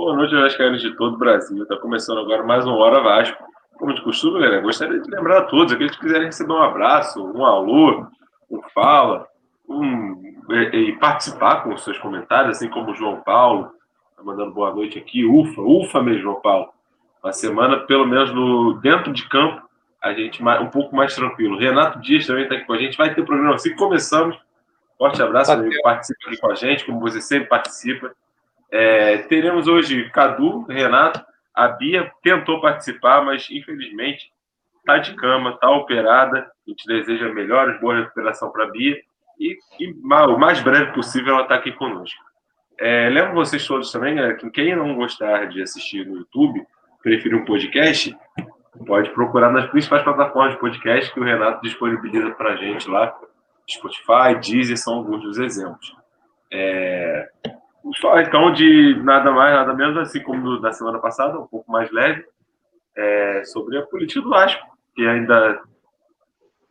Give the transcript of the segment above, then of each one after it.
Boa noite, Vascaínos de todo o Brasil. Está começando agora mais uma Hora Vasco. Como de costume, galera, gostaria de lembrar a todos, aqueles que quiserem receber um abraço, um alô, um fala, um, e, e participar com os seus comentários, assim como o João Paulo, tá mandando boa noite aqui. Ufa, ufa mesmo, João Paulo. Uma semana, pelo menos no, dentro de campo, a gente um pouco mais tranquilo. Renato Dias também está aqui com a gente. Vai ter programa assim começamos. Forte abraço. Participa aqui com a gente, como você sempre participa. É, teremos hoje Cadu, Renato, a Bia tentou participar, mas infelizmente está de cama, está operada. A gente deseja melhores, boa recuperação para a Bia. E, e, o mais breve possível ela está aqui conosco. É, lembro vocês todos também, galera, que quem não gostar de assistir no YouTube, preferir um podcast, pode procurar nas principais plataformas de podcast que o Renato disponibiliza para a gente lá. Spotify, Deezer são alguns dos exemplos. É, Falar então de nada mais, nada menos, assim como da semana passada, um pouco mais leve, é, sobre a política do Vasco, que ainda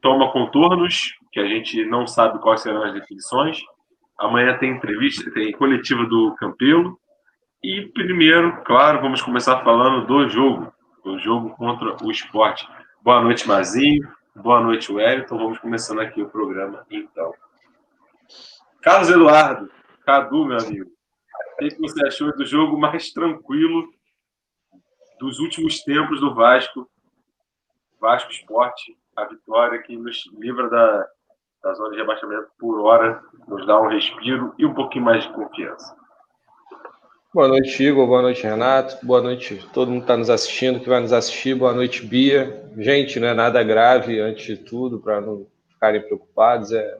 toma contornos, que a gente não sabe quais serão as definições. Amanhã tem entrevista, tem coletiva do Campelo. E primeiro, claro, vamos começar falando do jogo, do jogo contra o esporte. Boa noite, Mazinho. Boa noite, Wellington. Vamos começando aqui o programa, então. Carlos Eduardo, Cadu, meu amigo. O que você achou do jogo mais tranquilo dos últimos tempos do Vasco? Vasco Esporte, a vitória que nos livra da, da zona de rebaixamento por hora, nos dá um respiro e um pouquinho mais de confiança. Boa noite, Igor. Boa noite, Renato. Boa noite todo mundo que está nos assistindo, que vai nos assistir. Boa noite, Bia. Gente, não é nada grave, antes de tudo, para não ficarem preocupados, é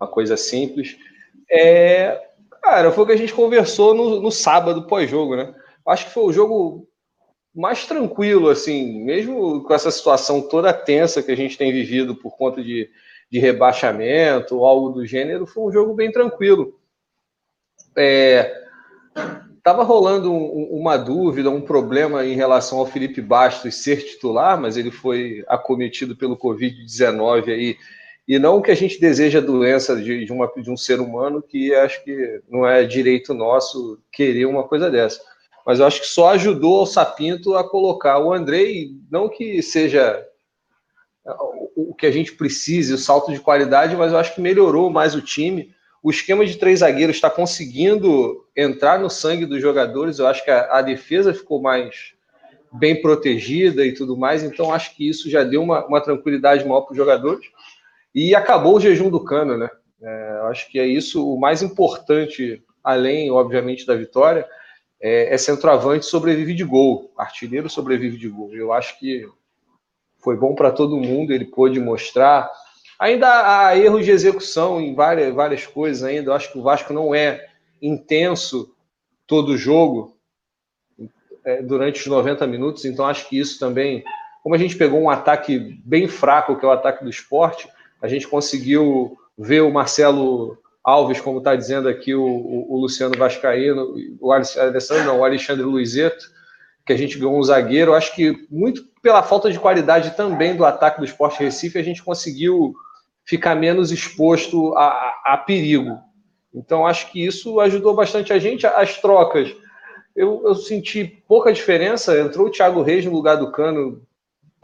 uma coisa simples. É, Cara, foi o que a gente conversou no, no sábado pós-jogo, né? Acho que foi o jogo mais tranquilo, assim, mesmo com essa situação toda tensa que a gente tem vivido por conta de, de rebaixamento ou algo do gênero, foi um jogo bem tranquilo. É, tava rolando um, uma dúvida, um problema em relação ao Felipe Bastos ser titular, mas ele foi acometido pelo Covid-19 aí e não que a gente deseja a doença de, de, uma, de um ser humano, que acho que não é direito nosso querer uma coisa dessa. Mas eu acho que só ajudou o Sapinto a colocar o Andrei, não que seja o que a gente precise, o salto de qualidade, mas eu acho que melhorou mais o time. O esquema de três zagueiros está conseguindo entrar no sangue dos jogadores. Eu acho que a, a defesa ficou mais bem protegida e tudo mais. Então, acho que isso já deu uma, uma tranquilidade maior para os jogadores. E acabou o jejum do cano, né? É, acho que é isso o mais importante, além, obviamente, da vitória, é, é centroavante sobrevive de gol, artilheiro sobrevive de gol. Eu acho que foi bom para todo mundo, ele pôde mostrar. Ainda há erros de execução em várias, várias coisas ainda. Eu acho que o Vasco não é intenso todo jogo é, durante os 90 minutos, então acho que isso também, como a gente pegou um ataque bem fraco, que é o ataque do esporte, a gente conseguiu ver o Marcelo Alves, como está dizendo aqui o, o, o, Luciano Vascaíno, o Alessandro, não, o Alexandre Luizeto, que a gente ganhou um zagueiro. Acho que muito pela falta de qualidade também do ataque do Esporte Recife, a gente conseguiu ficar menos exposto a, a, a perigo. Então, acho que isso ajudou bastante a gente. As trocas, eu, eu senti pouca diferença. Entrou o Thiago Reis no lugar do Cano,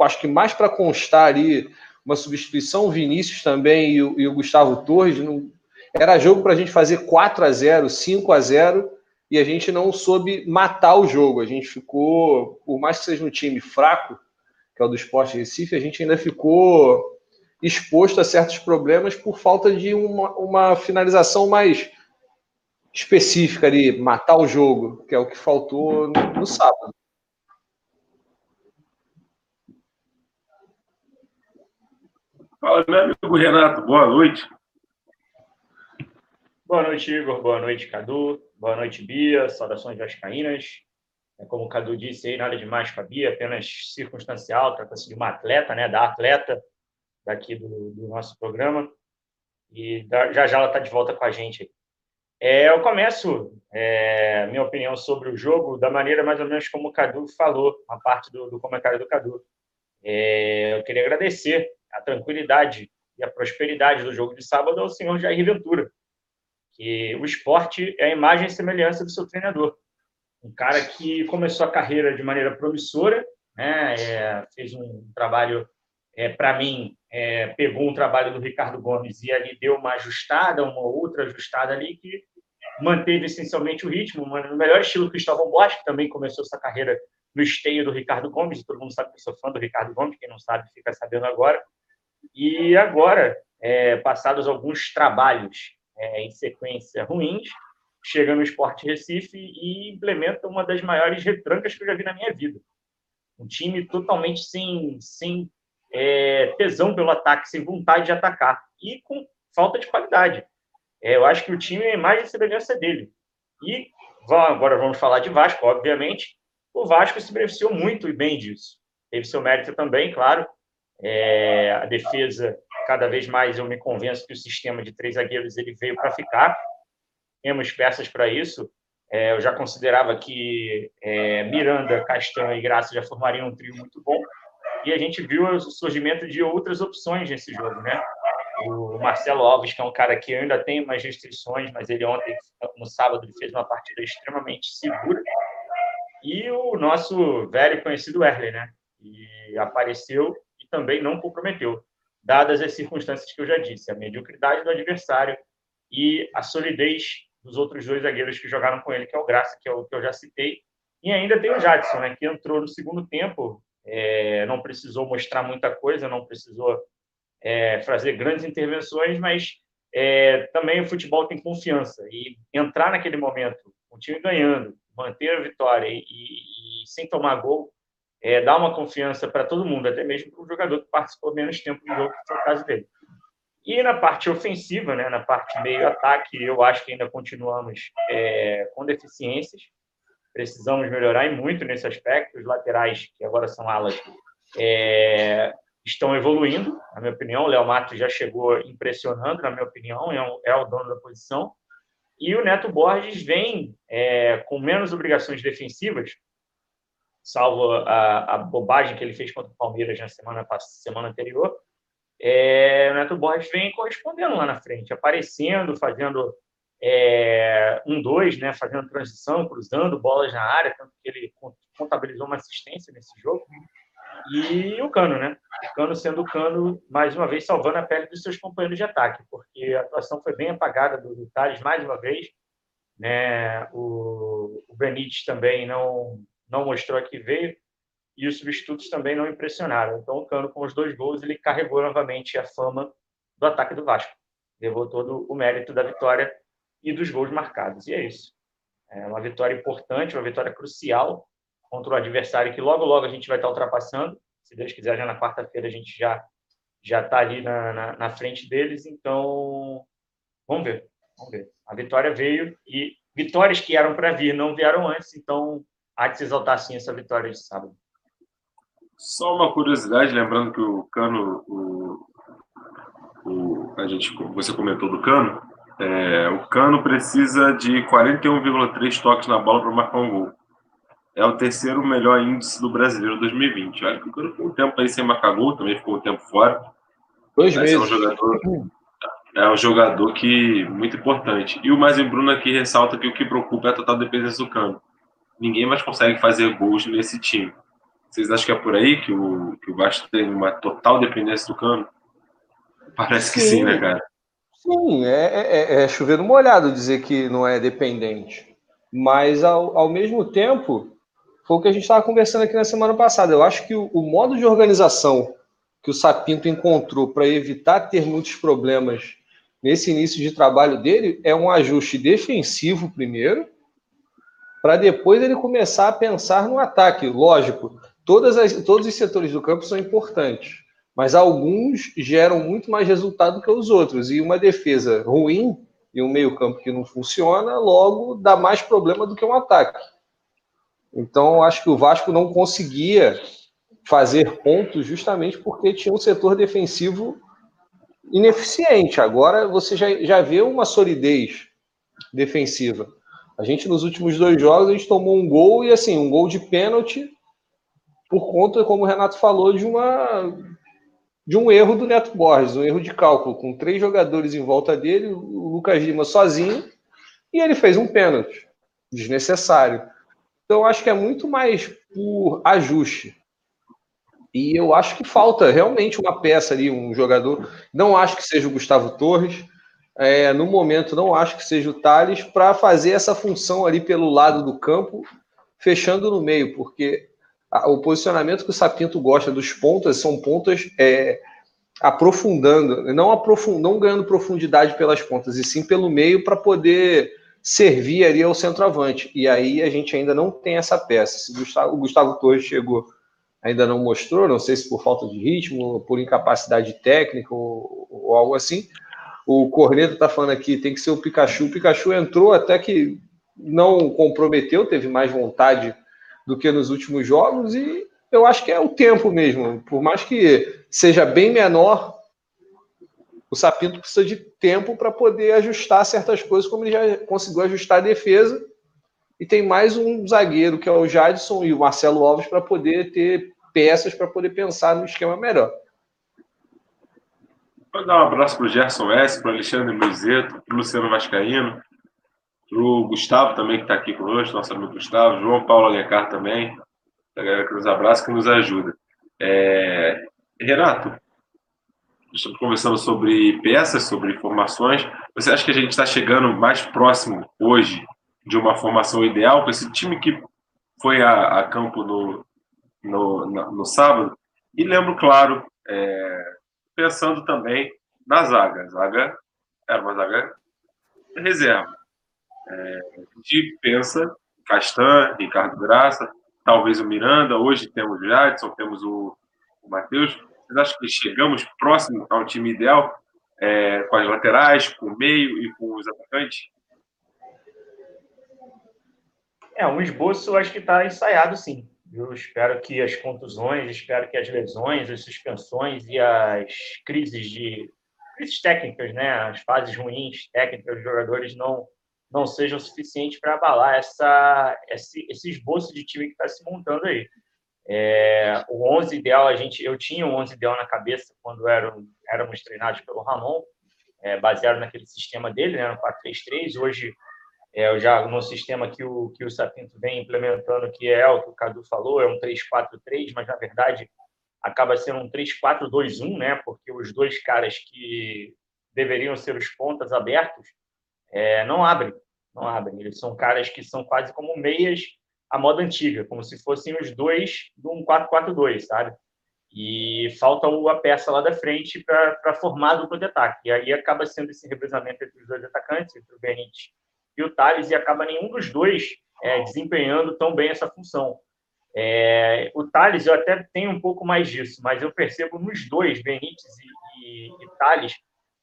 acho que mais para constar ali uma substituição, o Vinícius também e o, e o Gustavo Torres. Não, era jogo para a gente fazer 4 a 0 5 a 0 e a gente não soube matar o jogo. A gente ficou, por mais que seja um time fraco, que é o do Esporte Recife, a gente ainda ficou exposto a certos problemas por falta de uma, uma finalização mais específica ali, matar o jogo, que é o que faltou no, no sábado. Fala, meu amigo Renato, boa noite. Boa noite, Igor. Boa noite, Cadu. Boa noite, Bia. Saudações vascaínas. É como o Cadu disse aí, nada demais com a Bia, apenas circunstancial, trata-se de uma atleta, né, da atleta daqui do, do nosso programa. E já já ela está de volta com a gente. É, eu começo é, minha opinião sobre o jogo da maneira mais ou menos como o Cadu falou, a parte do, do comentário do Cadu. É, eu queria agradecer a tranquilidade e a prosperidade do jogo de sábado ao senhor Jair Ventura, que o esporte é a imagem e semelhança do seu treinador. Um cara que começou a carreira de maneira promissora, né? É, fez um trabalho, é, para mim, é, pegou um trabalho do Ricardo Gomes e ali deu uma ajustada, uma outra ajustada ali que manteve essencialmente o ritmo, no melhor estilo Cristóvão Bosch, que também começou essa carreira no esteio do Ricardo Gomes, todo mundo sabe que eu sou fã do Ricardo Gomes, quem não sabe fica sabendo agora. E agora, é, passados alguns trabalhos é, em sequência ruins, chega no Esporte Recife e implementa uma das maiores retrancas que eu já vi na minha vida. Um time totalmente sem, sem é, tesão pelo ataque, sem vontade de atacar e com falta de qualidade. É, eu acho que o time é mais de semelhança dele. E agora vamos falar de Vasco, obviamente. O Vasco se beneficiou muito e bem disso. Teve seu mérito também, claro. É, a defesa, cada vez mais eu me convenço que o sistema de três zagueiros ele veio para ficar. Temos peças para isso. É, eu já considerava que é, Miranda, Castanho e Graça já formariam um trio muito bom. E a gente viu o surgimento de outras opções nesse jogo, né? O Marcelo Alves, que é um cara que ainda tem umas restrições, mas ele ontem, no sábado, fez uma partida extremamente segura. E o nosso velho conhecido Erle, né? E apareceu também não comprometeu, dadas as circunstâncias que eu já disse, a mediocridade do adversário e a solidez dos outros dois zagueiros que jogaram com ele, que é o Graça, que é o que eu já citei. E ainda tem o Jadson, né, que entrou no segundo tempo, é, não precisou mostrar muita coisa, não precisou é, fazer grandes intervenções, mas é, também o futebol tem confiança. E entrar naquele momento, o time ganhando, manter a vitória e, e, e sem tomar gol, é, dá uma confiança para todo mundo, até mesmo para o jogador que participou menos tempo do jogo, que foi o caso dele. E na parte ofensiva, né, na parte meio-ataque, eu acho que ainda continuamos é, com deficiências. Precisamos melhorar e muito nesse aspecto. Os laterais, que agora são alas, é, estão evoluindo, na minha opinião. O Léo Matos já chegou impressionando, na minha opinião, é, um, é o dono da posição. E o Neto Borges vem é, com menos obrigações defensivas, salvo a, a, bobagem que ele fez contra o Palmeiras na semana, semana anterior. É, o Neto Borges vem correspondendo lá na frente, aparecendo, fazendo é, um dois, né, fazendo transição, cruzando bolas na área, tanto que ele contabilizou uma assistência nesse jogo. E o Cano, né? O Cano sendo o Cano, mais uma vez, salvando a pele dos seus companheiros de ataque, porque a atuação foi bem apagada do, Thales, mais uma vez. Né? O, o Benítez também não, não mostrou que veio, e os substitutos também não impressionaram. Então, o Cano, com os dois gols, ele carregou novamente a fama do ataque do Vasco. Levou todo o mérito da vitória e dos gols marcados. E é isso. É uma vitória importante, uma vitória crucial contra o adversário que logo, logo a gente vai estar ultrapassando. Se Deus quiser, já na quarta-feira a gente já já está ali na, na, na, frente deles. Então, vamos ver. Vamos ver. A vitória veio e vitórias que eram para vir não vieram antes, então há de se exaltar sim essa vitória de sábado. Só uma curiosidade, lembrando que o Cano, o, o, a gente, você comentou do Cano, é, o Cano precisa de 41,3 toques na bola para marcar um gol é o terceiro melhor índice do brasileiro 2020. Olha que o Cano ficou um tempo aí sem marcar gol, também ficou um tempo fora. Dois meses. É um jogador, é um jogador que muito importante. E o mais Bruno aqui ressalta que o que preocupa é a total dependência do Cano. Ninguém mais consegue fazer gols nesse time. Vocês acham que é por aí que o, que o Vasco tem uma total dependência do Cano? Parece que sim, sim né, cara? Sim, é, é, é chover no molhado dizer que não é dependente. Mas, ao, ao mesmo tempo, foi o que a gente estava conversando aqui na semana passada. Eu acho que o, o modo de organização que o Sapinto encontrou para evitar ter muitos problemas nesse início de trabalho dele é um ajuste defensivo primeiro, para depois ele começar a pensar no ataque. Lógico, todas as, todos os setores do campo são importantes, mas alguns geram muito mais resultado que os outros. E uma defesa ruim e um meio-campo que não funciona, logo dá mais problema do que um ataque. Então, acho que o Vasco não conseguia fazer pontos justamente porque tinha um setor defensivo ineficiente. Agora você já, já vê uma solidez defensiva. A gente, nos últimos dois jogos, a gente tomou um gol e, assim, um gol de pênalti por conta, como o Renato falou, de uma de um erro do Neto Borges, um erro de cálculo, com três jogadores em volta dele, o Lucas Lima sozinho, e ele fez um pênalti desnecessário. Então, acho que é muito mais por ajuste. E eu acho que falta realmente uma peça ali, um jogador. Não acho que seja o Gustavo Torres. É, no momento, não acho que seja o Thales para fazer essa função ali pelo lado do campo, fechando no meio, porque a, o posicionamento que o Sapinto gosta dos pontas são pontas é, aprofundando, não, aprofund, não ganhando profundidade pelas pontas, e sim pelo meio para poder servir ali ao centroavante. E aí a gente ainda não tem essa peça. Se o Gustavo, o Gustavo Torres chegou, ainda não mostrou, não sei se por falta de ritmo, por incapacidade técnica ou, ou algo assim. O Corneto está falando aqui, tem que ser o Pikachu. O Pikachu entrou até que não comprometeu, teve mais vontade do que nos últimos jogos e eu acho que é o tempo mesmo. Por mais que seja bem menor, o Sapinto precisa de tempo para poder ajustar certas coisas, como ele já conseguiu ajustar a defesa. E tem mais um zagueiro, que é o Jadson e o Marcelo Alves, para poder ter peças para poder pensar no esquema melhor. Vou dar um abraço para o Gerson S, para o Alexandre Mizeto, para o Luciano Vascaíno, para o Gustavo também, que está aqui conosco, nosso amigo Gustavo, João Paulo Alencar também, a galera que nos abraça, que nos ajuda. É... Renato, estamos conversando sobre peças, sobre formações. Você acha que a gente está chegando mais próximo hoje de uma formação ideal com esse time que foi a, a campo no, no, no, no, sábado? E lembro, claro, é, pensando também na zaga. A zaga era uma zaga reserva. É, a gente pensa Castan, Ricardo Graça, talvez o Miranda, hoje temos o Jadson, temos o, o Matheus. Vocês acham que chegamos próximo a um time ideal é, com as laterais, com o meio e com os atacantes? É, um esboço acho que está ensaiado sim. Eu espero que as contusões, espero que as lesões, as suspensões e as crises de crises técnicas, né, as fases ruins técnicas dos jogadores não não sejam suficientes para abalar essa esse, esse esboço de time que está se montando aí. É, o 11 ideal, a gente, eu tinha um 11 ideal na cabeça quando eram, éramos treinados pelo Ramon, é, baseado naquele sistema dele, né, no 4-3-3. Hoje, é, já no sistema que o, que o Sapinto vem implementando, que é o que o Cadu falou, é um 3-4-3, mas na verdade acaba sendo um 3-4-2-1, né, porque os dois caras que deveriam ser os pontas abertos é, não abrem, não abrem. Eles são caras que são quase como meias a moda antiga, como se fossem os dois de um 4-4-2, sabe? E falta a peça lá da frente para formar a dupla de ataque. E aí acaba sendo esse revezamento entre os dois atacantes, entre o Benítez e o Thales, e acaba nenhum dos dois é, desempenhando tão bem essa função. É, o Thales, eu até tenho um pouco mais disso, mas eu percebo nos dois, Benítez e, e, e Thales,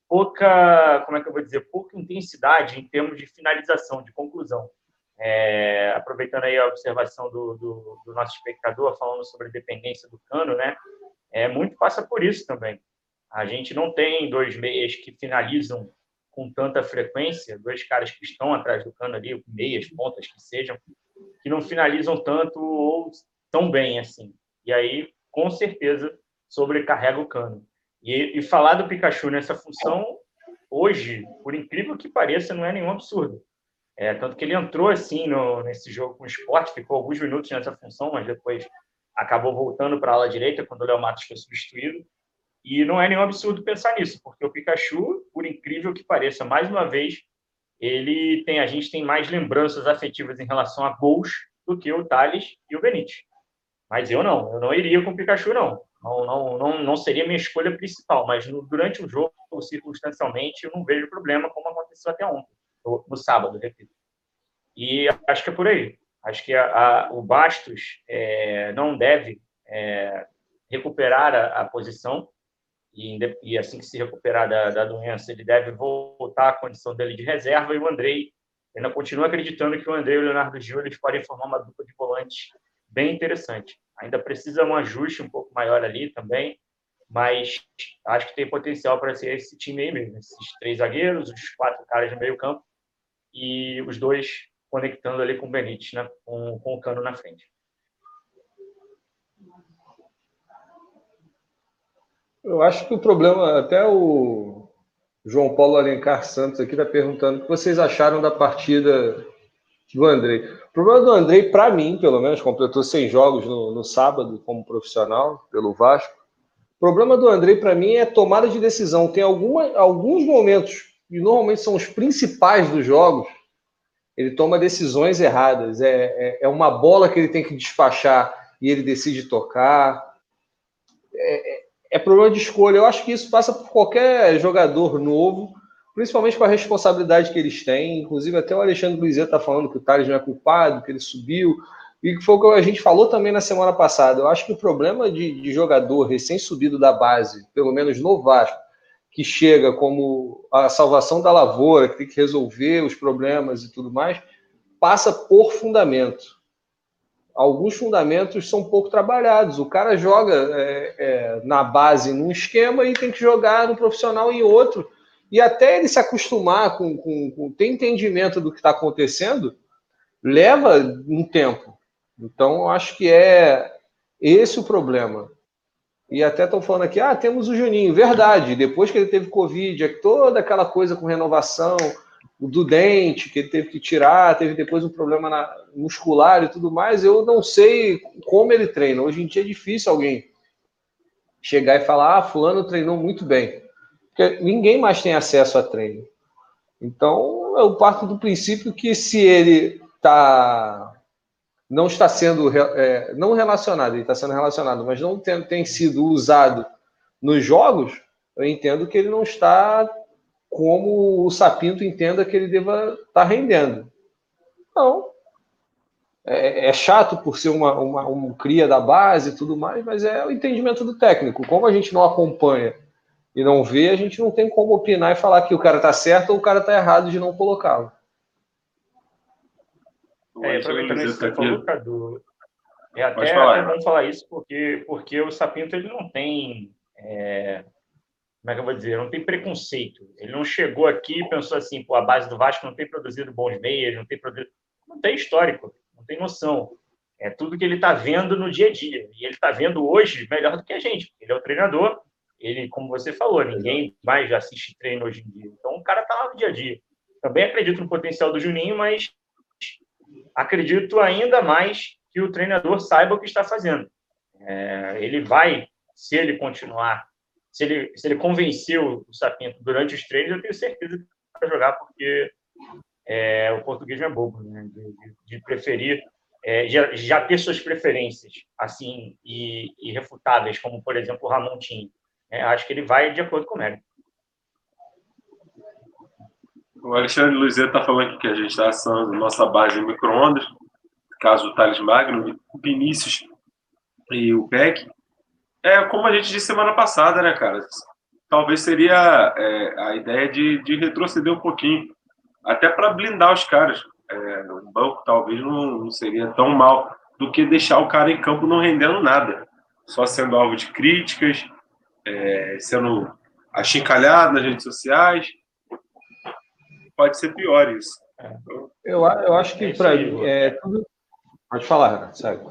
pouca, como é que eu vou dizer, pouca intensidade em termos de finalização, de conclusão. É, aproveitando aí a observação do, do, do, nosso espectador falando sobre a dependência do cano, né? É, muito passa por isso também. A gente não tem dois meias que finalizam com tanta frequência, dois caras que estão atrás do cano ali, meias, pontas que sejam, que não finalizam tanto ou tão bem assim. E aí, com certeza, sobrecarrega o cano. E, e falar do Pikachu nessa função, hoje, por incrível que pareça, não é nenhum absurdo é, tanto que ele entrou assim no, nesse jogo com o esporte, ficou alguns minutos nessa função, mas depois acabou voltando para a ala direita quando o Léo Matos foi substituído. E não é nenhum absurdo pensar nisso, porque o Pikachu, por incrível que pareça, mais uma vez, ele tem a gente tem mais lembranças afetivas em relação a gols do que o Thales e o Benítez. Mas eu não, eu não iria com o Pikachu, não. Não, não, não, não seria minha escolha principal, mas no, durante o jogo, circunstancialmente, eu não vejo problema, como aconteceu até ontem no, no sábado, repito. E acho que é por aí. Acho que a, a, o Bastos é, não deve é, recuperar a, a posição e, e, assim que se recuperar da, da, doença, ele deve voltar à condição dele de reserva. E o Andrei, ainda continua acreditando que o Andrei e o Leonardo Gil eles podem formar uma dupla de volantes bem interessante. Ainda precisa um ajuste um pouco maior ali também, mas acho que tem potencial para ser esse time aí mesmo. Esses três zagueiros, os quatro caras no meio campo e os dois conectando ali com o Benítez, né? com, com o cano na frente. Eu acho que o problema, até o João Paulo Alencar Santos aqui está perguntando o que vocês acharam da partida do Andrei. O problema do Andrei, para mim, pelo menos, completou 100 jogos no, no sábado como profissional pelo Vasco. O problema do Andrei, para mim, é tomada de decisão. Tem alguma, alguns momentos, e normalmente são os principais dos jogos, ele toma decisões erradas. É, é, é uma bola que ele tem que despachar e ele decide tocar. É, é, problema de escolha. Eu acho que isso passa por qualquer jogador novo principalmente com a responsabilidade que eles têm. Inclusive, até o Alexandre Luizet está falando que o Thales não é culpado, que ele subiu, e foi o que a gente falou também na semana passada. Eu acho que o problema de, de jogador recém-subido da base, pelo menos no Vasco, que chega como a salvação da lavoura, que tem que resolver os problemas e tudo mais, passa por fundamento. Alguns fundamentos são pouco trabalhados. O cara joga é, é, na base num esquema e tem que jogar no profissional em outro e até ele se acostumar com, com, com ter entendimento do que está acontecendo, leva um tempo. Então, acho que é esse o problema. E até estão falando aqui, ah, temos o Juninho. Verdade, depois que ele teve Covid, é toda aquela coisa com renovação do dente, que ele teve que tirar, teve depois um problema na, muscular e tudo mais. Eu não sei como ele treina. Hoje em dia é difícil alguém chegar e falar, ah, fulano treinou muito bem. Porque ninguém mais tem acesso a treino. Então, eu parto do princípio que se ele tá, não está sendo é, não relacionado, ele está sendo relacionado, mas não tem, tem sido usado nos jogos, eu entendo que ele não está como o Sapinto entenda que ele deva estar tá rendendo. Não. É, é, chato por ser uma, uma, um cria da base e tudo mais, mas é o entendimento do técnico. Como a gente não acompanha e não vê, a gente não tem como opinar e falar que o cara está certo ou o cara está errado de não colocá-lo. É, aproveitando isso que você falou, Cadu, é até, até bom falar isso, porque, porque o Sapinto ele não tem. É, como é que eu vou dizer? Não tem preconceito. Ele não chegou aqui e pensou assim, pô, a base do Vasco não tem produzido bons meios, não tem produzido. Não tem histórico, não tem noção. É tudo que ele está vendo no dia a dia. E ele está vendo hoje melhor do que a gente. Ele é o treinador, ele, como você falou, ninguém mais assiste treino hoje em dia. Então, o cara está lá no dia a dia. Também acredito no potencial do Juninho, mas acredito ainda mais que o treinador saiba o que está fazendo. É, ele vai, se ele continuar, se ele, se ele convenceu o Sapinto durante os treinos, eu tenho certeza que vai jogar, porque é, o português não é bobo, né? de, de, preferir, é, já, já, ter suas preferências assim e, e refutáveis, como, por exemplo, o Ramon tinha. É, acho que ele vai de acordo com o mérito. O Alexandre Luizet está falando que a gente está assando nossa base em micro-ondas, caso o Thales Magno, o Vinícius e o Peck. É como a gente disse semana passada, né, cara? Talvez seria é, a ideia de, de retroceder um pouquinho, até para blindar os caras. É, o banco talvez não, não seria tão mal do que deixar o cara em campo não rendendo nada, só sendo alvo de críticas, é, sendo achincalhado nas redes sociais. Pode ser pior isso. Eu, eu acho que é para é, tudo... Pode falar, sabe?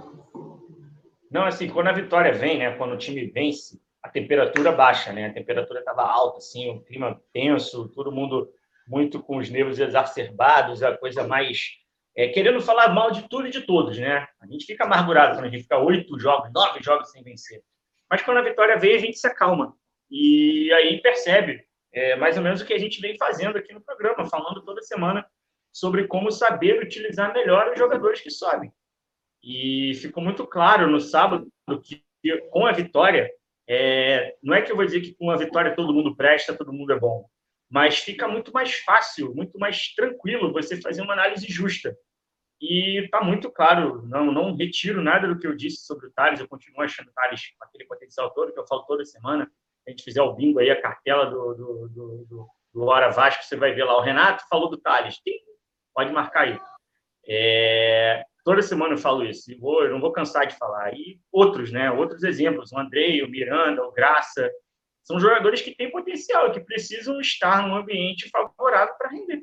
Não, assim, quando a vitória vem, né, quando o time vence, a temperatura baixa, né? A temperatura estava alta, assim, o clima tenso, todo mundo muito com os nervos exacerbados, a coisa mais é, querendo falar mal de tudo e de todos, né? A gente fica amargurado quando a gente fica oito jogos, nove jogos sem vencer. Mas quando a vitória vem, a gente se acalma. E aí percebe é, mais ou menos o que a gente vem fazendo aqui no programa, falando toda semana sobre como saber utilizar melhor os jogadores que sobem. E ficou muito claro no sábado que com a vitória, é, não é que eu vou dizer que com a vitória todo mundo presta, todo mundo é bom, mas fica muito mais fácil, muito mais tranquilo você fazer uma análise justa e está muito claro, não, não retiro nada do que eu disse sobre o Thales, eu continuo achando o Thales aquele potencial todo que eu falo toda semana. Se a gente fizer o bingo aí, a cartela do, do, do, do, do Vasco, você vai ver lá. O Renato falou do Thales, pode marcar aí. É, toda semana eu falo isso, e vou, eu não vou cansar de falar. E outros, né? Outros exemplos, o Andrei, o Miranda, o Graça, são jogadores que têm potencial que precisam estar num ambiente favorável para render.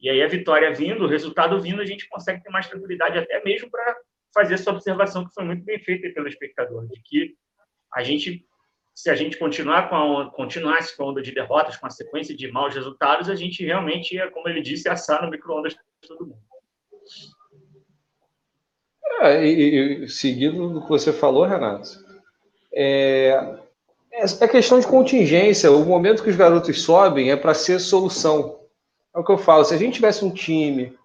E aí a vitória vindo, o resultado vindo, a gente consegue ter mais tranquilidade até mesmo para fazer essa observação que foi muito bem feita pelo espectador, de que a gente, se a gente continuar com a, continuasse com a onda de derrotas, com a sequência de maus resultados, a gente realmente ia, como ele disse, assar no micro-ondas todo mundo. É, e, e, seguindo do que você falou, Renato, é, é, é questão de contingência. O momento que os garotos sobem é para ser solução. É o que eu falo. Se a gente tivesse um time,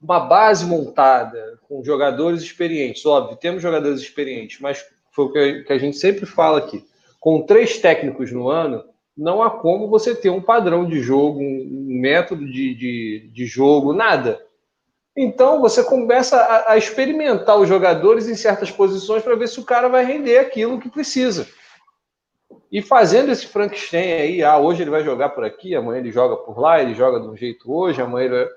uma base montada, com jogadores experientes, óbvio, temos jogadores experientes, mas foi o que a gente sempre fala aqui. Com três técnicos no ano, não há como você ter um padrão de jogo, um método de, de, de jogo, nada. Então você começa a, a, experimentar os jogadores em certas posições para ver se o cara vai render aquilo que precisa. E fazendo esse Frankenstein aí, ah, hoje ele vai jogar por aqui, amanhã ele joga por lá, ele joga de um jeito hoje, amanhã ele...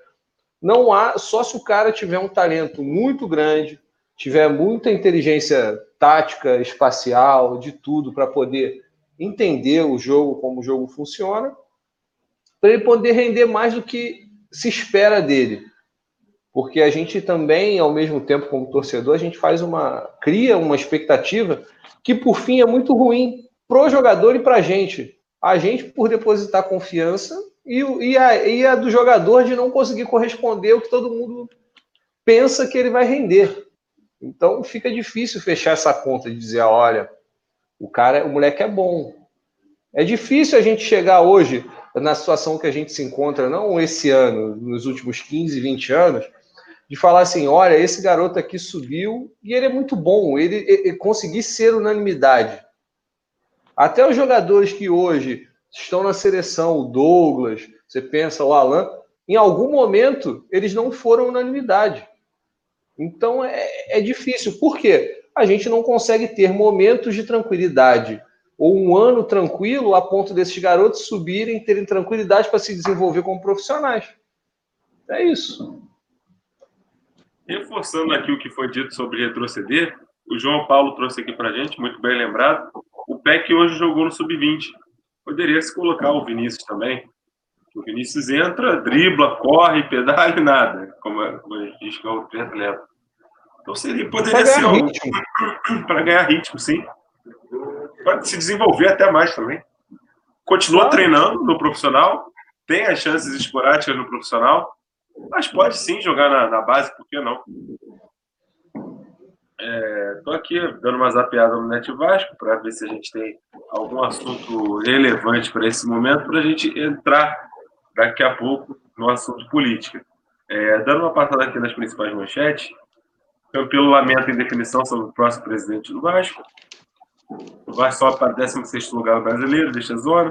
Não há, só se o cara tiver um talento muito grande, tiver muita inteligência tática, espacial, de tudo, para poder entender o jogo, como o jogo funciona, para ele poder render mais do que se espera dele. Porque a gente também, ao mesmo tempo, como torcedor, a gente faz uma. cria uma expectativa que, por fim, é muito ruim pro jogador e para a gente. A gente por depositar confiança e, e, a, e a do jogador de não conseguir corresponder ao que todo mundo pensa que ele vai render. Então fica difícil fechar essa conta de dizer, olha, o cara, o moleque é bom. É difícil a gente chegar hoje na situação que a gente se encontra, não esse ano, nos últimos 15, 20 anos, de falar assim, olha, esse garoto aqui subiu e ele é muito bom, ele, ele, ele conseguir ser unanimidade. Até os jogadores que hoje estão na seleção, o Douglas, você pensa, o Alan, em algum momento eles não foram unanimidade. Então é, é difícil. Por quê? A gente não consegue ter momentos de tranquilidade ou um ano tranquilo a ponto desses garotos subirem, terem tranquilidade para se desenvolver como profissionais. É isso. Reforçando aqui o que foi dito sobre retroceder, o João Paulo trouxe aqui para gente, muito bem lembrado, o PEC hoje jogou no sub-20. Poderia se colocar o Vinícius também. O Vinícius entra, dribla, corre, pedala e nada, como, como a gente diz que é o triatleta. Então seria, poderia ser um, para ganhar ritmo, sim. Pode se desenvolver até mais também. Continua treinando no profissional, tem as chances esporádicas no profissional, mas pode sim jogar na, na base, por que não? Estou é, aqui dando uma zapeada no Net Vasco para ver se a gente tem algum assunto relevante para esse momento, para a gente entrar daqui a pouco no assunto política. É, dando uma passada aqui nas principais manchetes, Campelo lamenta em definição sobre o próximo presidente do Vasco. O Vasco sobe para 16 lugar brasileiro, deixa a zona.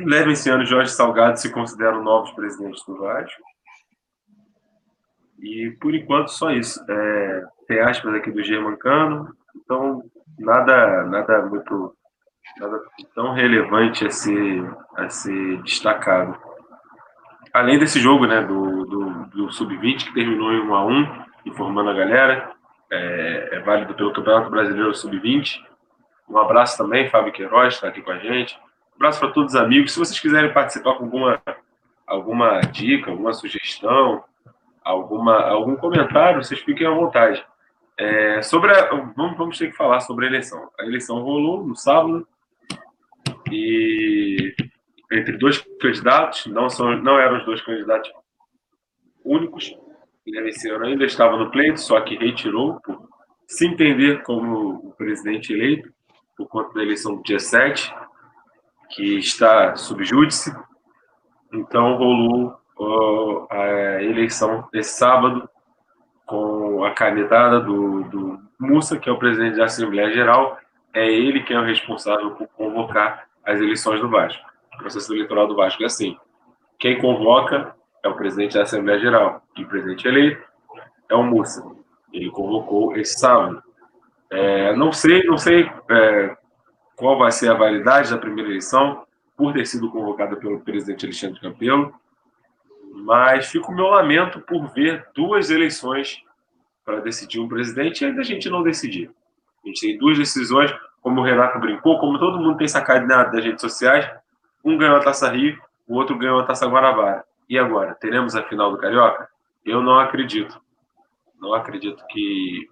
Leva esse ano Jorge Salgado se consideram novos presidentes do Vasco. E por enquanto só isso. É, tem aspas aqui do Germancano, então nada, nada muito nada tão relevante a ser, a ser destacado. Além desse jogo né, do, do, do Sub-20, que terminou em 1 a 1 informando a galera, é, é válido pelo Campeonato Brasileiro Sub-20. Um abraço também, Fábio Queiroz está aqui com a gente. Abraço para todos os amigos. Se vocês quiserem participar com alguma, alguma dica, alguma sugestão, alguma, algum comentário, vocês fiquem à vontade. É, sobre a, vamos, vamos ter que falar sobre a eleição. A eleição rolou no sábado e entre dois candidatos, não, são, não eram os dois candidatos únicos. Esse ano ainda estava no pleito, só que retirou por se entender como o presidente eleito por conta da eleição do dia 7, que está sob júdice. Então rolou a eleição desse sábado com a canetada do, do que é o presidente da Assembleia Geral. É ele quem é o responsável por convocar as eleições do Vasco. O processo eleitoral do Vasco é assim: quem convoca é o presidente da Assembleia Geral e o presidente eleito é o Mussa. Ele convocou esse sábado. É, não sei, não sei é, qual vai ser a validade da primeira eleição por ter sido convocada pelo presidente Alexandre Campelo mas fica o meu lamento por ver duas eleições para decidir um presidente e ainda a gente não decidir. A gente tem duas decisões, como o Renato brincou, como todo mundo tem sacado das redes sociais, um ganhou a Taça Rio, o outro ganhou a Taça Guanabara. E agora, teremos a final do Carioca? Eu não acredito. Não acredito que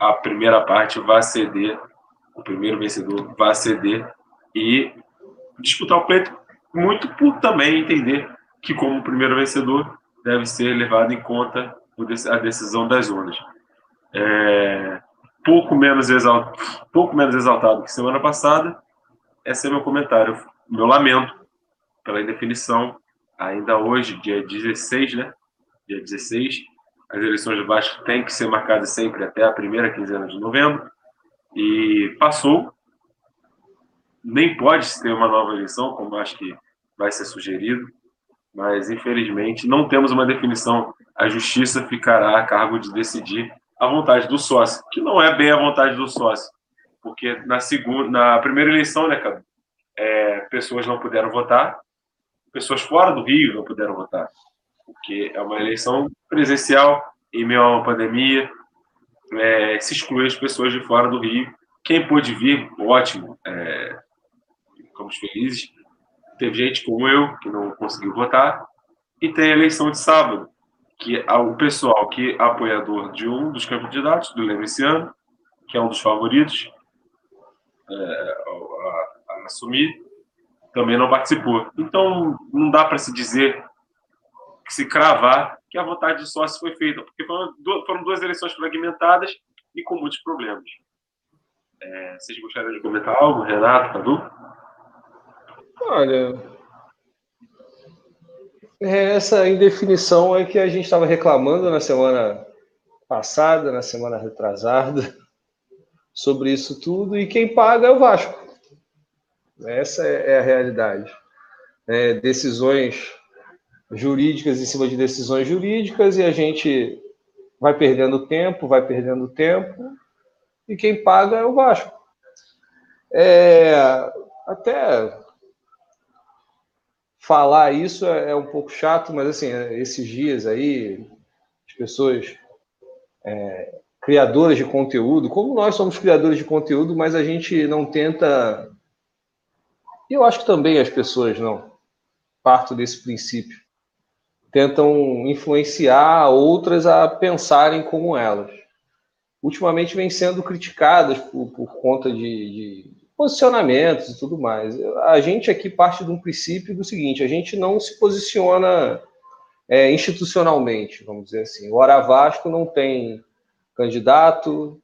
a primeira parte vá ceder, o primeiro vencedor vá ceder e disputar o pleito muito por também entender que, como primeiro vencedor, deve ser levado em conta a decisão das urnas. É, pouco, menos exaltado, pouco menos exaltado que semana passada, esse é meu comentário, meu lamento pela indefinição, ainda hoje, dia 16, né? Dia 16, as eleições do Vasco têm que ser marcadas sempre até a primeira quinzena de novembro, e passou, nem pode ter uma nova eleição, como acho que vai ser sugerido, mas infelizmente não temos uma definição. A justiça ficará a cargo de decidir a vontade do sócio, que não é bem a vontade do sócio, porque na segunda, na primeira eleição, né, cara, é, pessoas não puderam votar, pessoas fora do Rio não puderam votar, porque é uma eleição presencial em meio a uma pandemia, é, se exclui as pessoas de fora do Rio. Quem pôde vir, ótimo, é, ficamos felizes. Teve gente como eu que não conseguiu votar. E tem a eleição de sábado, que o pessoal que é apoiador de um dos candidatos, do Levenciano, que é um dos favoritos é, a, a, assumir, também não participou. Então, não dá para se dizer, se cravar que a vontade de sócio foi feita, porque foram duas eleições fragmentadas e com muitos problemas. É, vocês gostariam de comentar algo, Renato, Cadu? Olha, é, essa indefinição é que a gente estava reclamando na semana passada, na semana retrasada, sobre isso tudo, e quem paga é o Vasco. Essa é a realidade. É, decisões jurídicas em cima de decisões jurídicas, e a gente vai perdendo tempo, vai perdendo tempo, e quem paga é o Vasco. É, até falar isso é, é, um pouco chato, mas assim, esses dias aí, as pessoas é, criadoras de conteúdo, como nós somos criadores de conteúdo, mas a gente não tenta. Eu acho que também as pessoas não parto desse princípio. Tentam influenciar outras a pensarem como elas. Ultimamente vem sendo criticadas por, por conta de, de posicionamentos e tudo mais. A gente aqui parte de um princípio do seguinte: a gente não se posiciona é, institucionalmente, vamos dizer assim. O Vasco não tem candidato,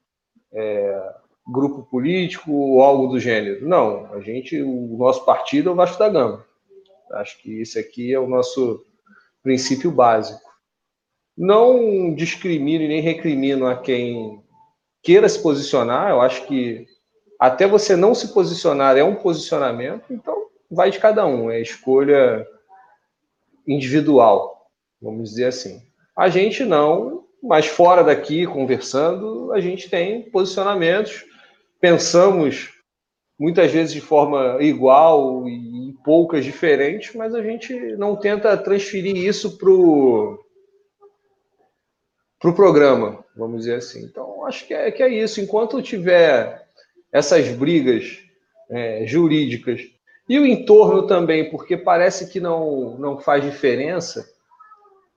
é, grupo político ou algo do gênero. Não, a gente, o nosso partido é o Vasco da Gama. Acho que isso aqui é o nosso princípio básico. Não discrimino e nem recrimino a quem queira se posicionar. Eu acho que até você não se posicionar é um posicionamento, então vai de cada um, é escolha individual, vamos dizer assim. A gente não, mas fora daqui, conversando, a gente tem posicionamentos, pensamos muitas vezes de forma igual e poucas diferentes, mas a gente não tenta transferir isso para o pro programa, vamos dizer assim. Então, acho que é, que é isso. Enquanto tiver essas brigas é, jurídicas e o entorno também, porque parece que não, não faz diferença,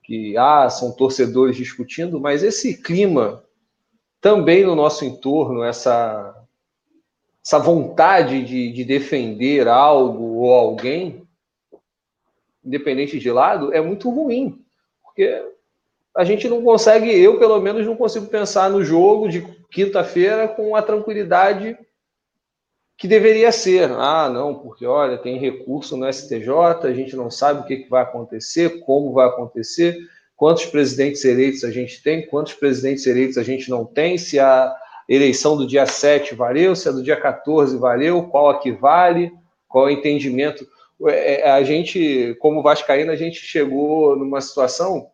que ah, são torcedores discutindo, mas esse clima também no nosso entorno, essa, essa vontade de, de defender algo ou alguém, independente de lado, é muito ruim, porque a gente não consegue, eu pelo menos não consigo pensar no jogo de quinta-feira com a tranquilidade que deveria ser. Ah, não, porque olha, tem recurso no STJ, a gente não sabe o que, que vai acontecer, como vai acontecer, quantos presidentes eleitos a gente tem, quantos presidentes eleitos a gente não tem, se a eleição do dia 7 valeu, se a do dia 14 valeu, qual a que vale, qual é o entendimento. É, é, a gente, como Vascaína, a gente chegou numa situação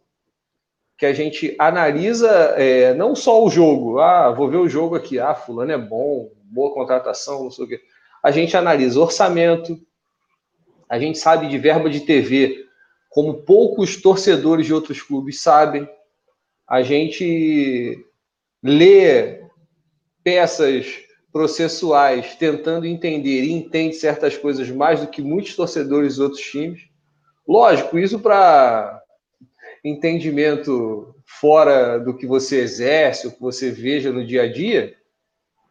que a gente analisa é, não só o jogo, ah, vou ver o jogo aqui, ah, fulano é bom, boa contratação, não sei o quê. A gente analisa orçamento, a gente sabe de verba de TV, como poucos torcedores de outros clubes sabem. A gente lê peças processuais tentando entender e entende certas coisas mais do que muitos torcedores de outros times. Lógico, isso para entendimento fora do que você exerce, o que você veja no dia a dia,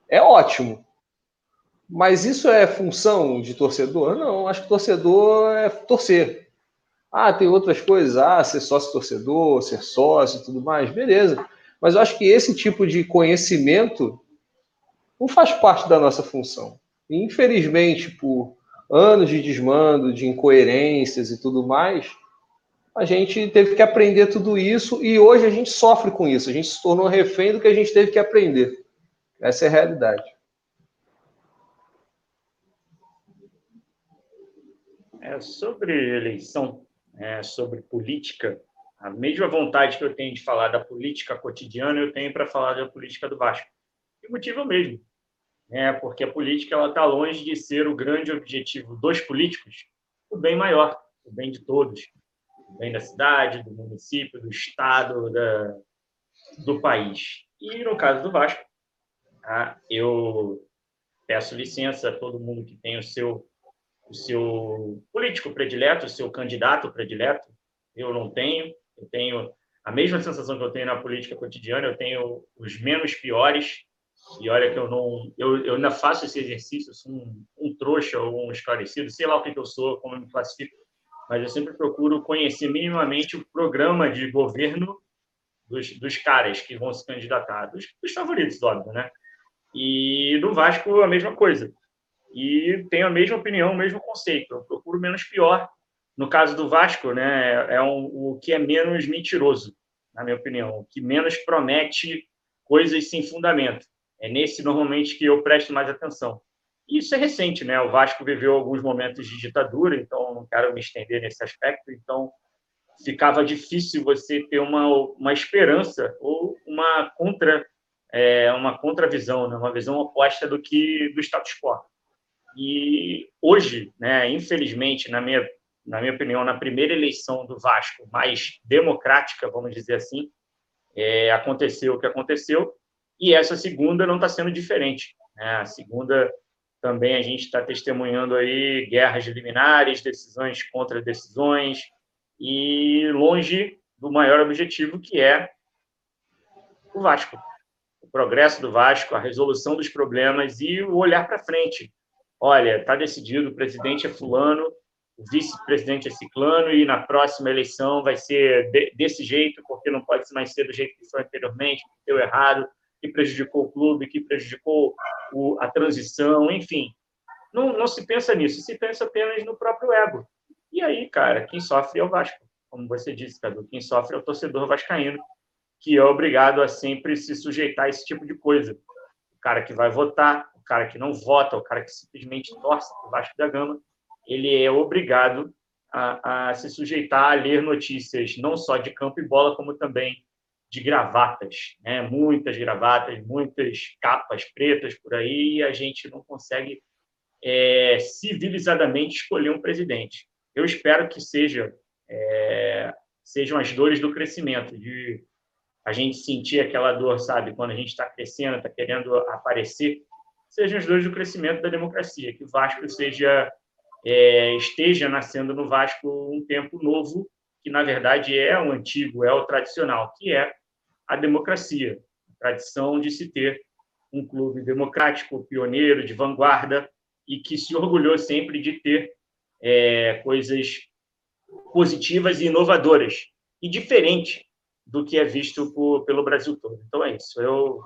é ótimo. Mas isso é função de torcedor? Não, acho que torcedor é torcer. Ah, tem outras coisas, ah, ser sócio torcedor, ser sócio e tudo mais, beleza. Mas eu acho que esse tipo de conhecimento não faz parte da nossa função. E, infelizmente, por anos de desmando, de incoerências e tudo mais, a gente teve que aprender tudo isso e hoje a gente sofre com isso. A gente se tornou refém do que a gente teve que aprender. Essa é a realidade. É, sobre eleição, é, sobre política, a mesma vontade que eu tenho de falar da política cotidiana, eu tenho para falar da política do Vasco. E motivo é o mesmo. É, porque a política está longe de ser o grande objetivo dos políticos, o bem maior, o bem de todos vem da cidade, do município, do estado, da, do país. E no caso do Vasco, tá? eu peço licença a todo mundo que tem o seu o seu político predileto, o seu candidato predileto. Eu não tenho, eu tenho a mesma sensação que eu tenho na política cotidiana, eu tenho os menos piores. E olha que eu não, eu, eu ainda faço esse exercício, sou um, um trouxa ou um esclarecido, sei lá o que, que eu sou, como eu me classifico mas eu sempre procuro conhecer minimamente o programa de governo dos, dos caras que vão se candidatar, dos, dos favoritos, óbvio, né? E do Vasco, a mesma coisa. E tenho a mesma opinião, o mesmo conceito. Eu procuro menos pior. No caso do Vasco, né, é um, o que é menos mentiroso, na minha opinião, o que menos promete coisas sem fundamento. É nesse, normalmente, que eu presto mais atenção. Isso é recente, né? O Vasco viveu alguns momentos de ditadura, então não quero me estender nesse aspecto. Então ficava difícil você ter uma, uma esperança ou uma contra é, uma contravisão, né? uma visão oposta do que do status quo. E hoje, né, infelizmente, na minha na minha opinião, na primeira eleição do Vasco mais democrática, vamos dizer assim, é, aconteceu o que aconteceu, e essa segunda não está sendo diferente. Né? A segunda também a gente está testemunhando aí guerras liminares, decisões contra decisões, e longe do maior objetivo, que é o Vasco. O progresso do Vasco, a resolução dos problemas e o olhar para frente. Olha, está decidido, o presidente é fulano, o vice-presidente é ciclano, e na próxima eleição vai ser de, desse jeito, porque não pode mais ser do jeito que foi anteriormente, deu errado, que prejudicou o clube, que prejudicou o, a transição, enfim. Não, não se pensa nisso, se pensa apenas no próprio ego. E aí, cara, quem sofre é o Vasco. Como você disse, Cadu, quem sofre é o torcedor vascaíno, que é obrigado a sempre se sujeitar a esse tipo de coisa. O cara que vai votar, o cara que não vota, o cara que simplesmente torce para o Vasco da Gama, ele é obrigado a, a se sujeitar a ler notícias não só de campo e bola, como também de gravatas, né? muitas gravatas, muitas capas pretas por aí, e a gente não consegue é, civilizadamente escolher um presidente. Eu espero que seja é, sejam as dores do crescimento, de a gente sentir aquela dor, sabe, quando a gente está crescendo, está querendo aparecer, sejam as dores do crescimento da democracia, que o Vasco seja é, esteja nascendo no Vasco um tempo novo, que na verdade é o antigo, é o tradicional, que é a democracia, a tradição de se ter um clube democrático, pioneiro, de vanguarda e que se orgulhou sempre de ter é, coisas positivas e inovadoras e diferente do que é visto por, pelo Brasil todo. Então é isso. Eu,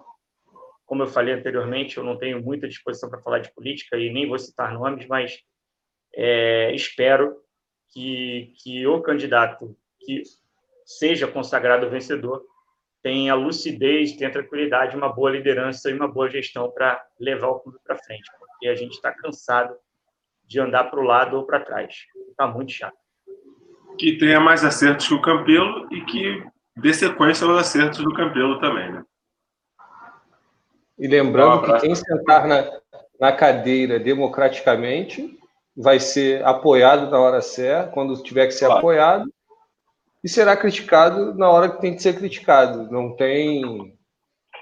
como eu falei anteriormente, eu não tenho muita disposição para falar de política e nem vou citar nomes, mas é, espero que, que o candidato que seja consagrado vencedor tem a lucidez, tem a tranquilidade, uma boa liderança e uma boa gestão para levar o clube para frente, porque a gente está cansado de andar para o lado ou para trás. Está muito chato. Que tenha mais acertos que o Campelo e que dê sequência aos acertos do Campelo também, né? E lembrando que quem sentar na, na cadeira democraticamente vai ser apoiado na hora certa, quando tiver que ser claro. apoiado, e será criticado na hora que tem que ser criticado. Não tem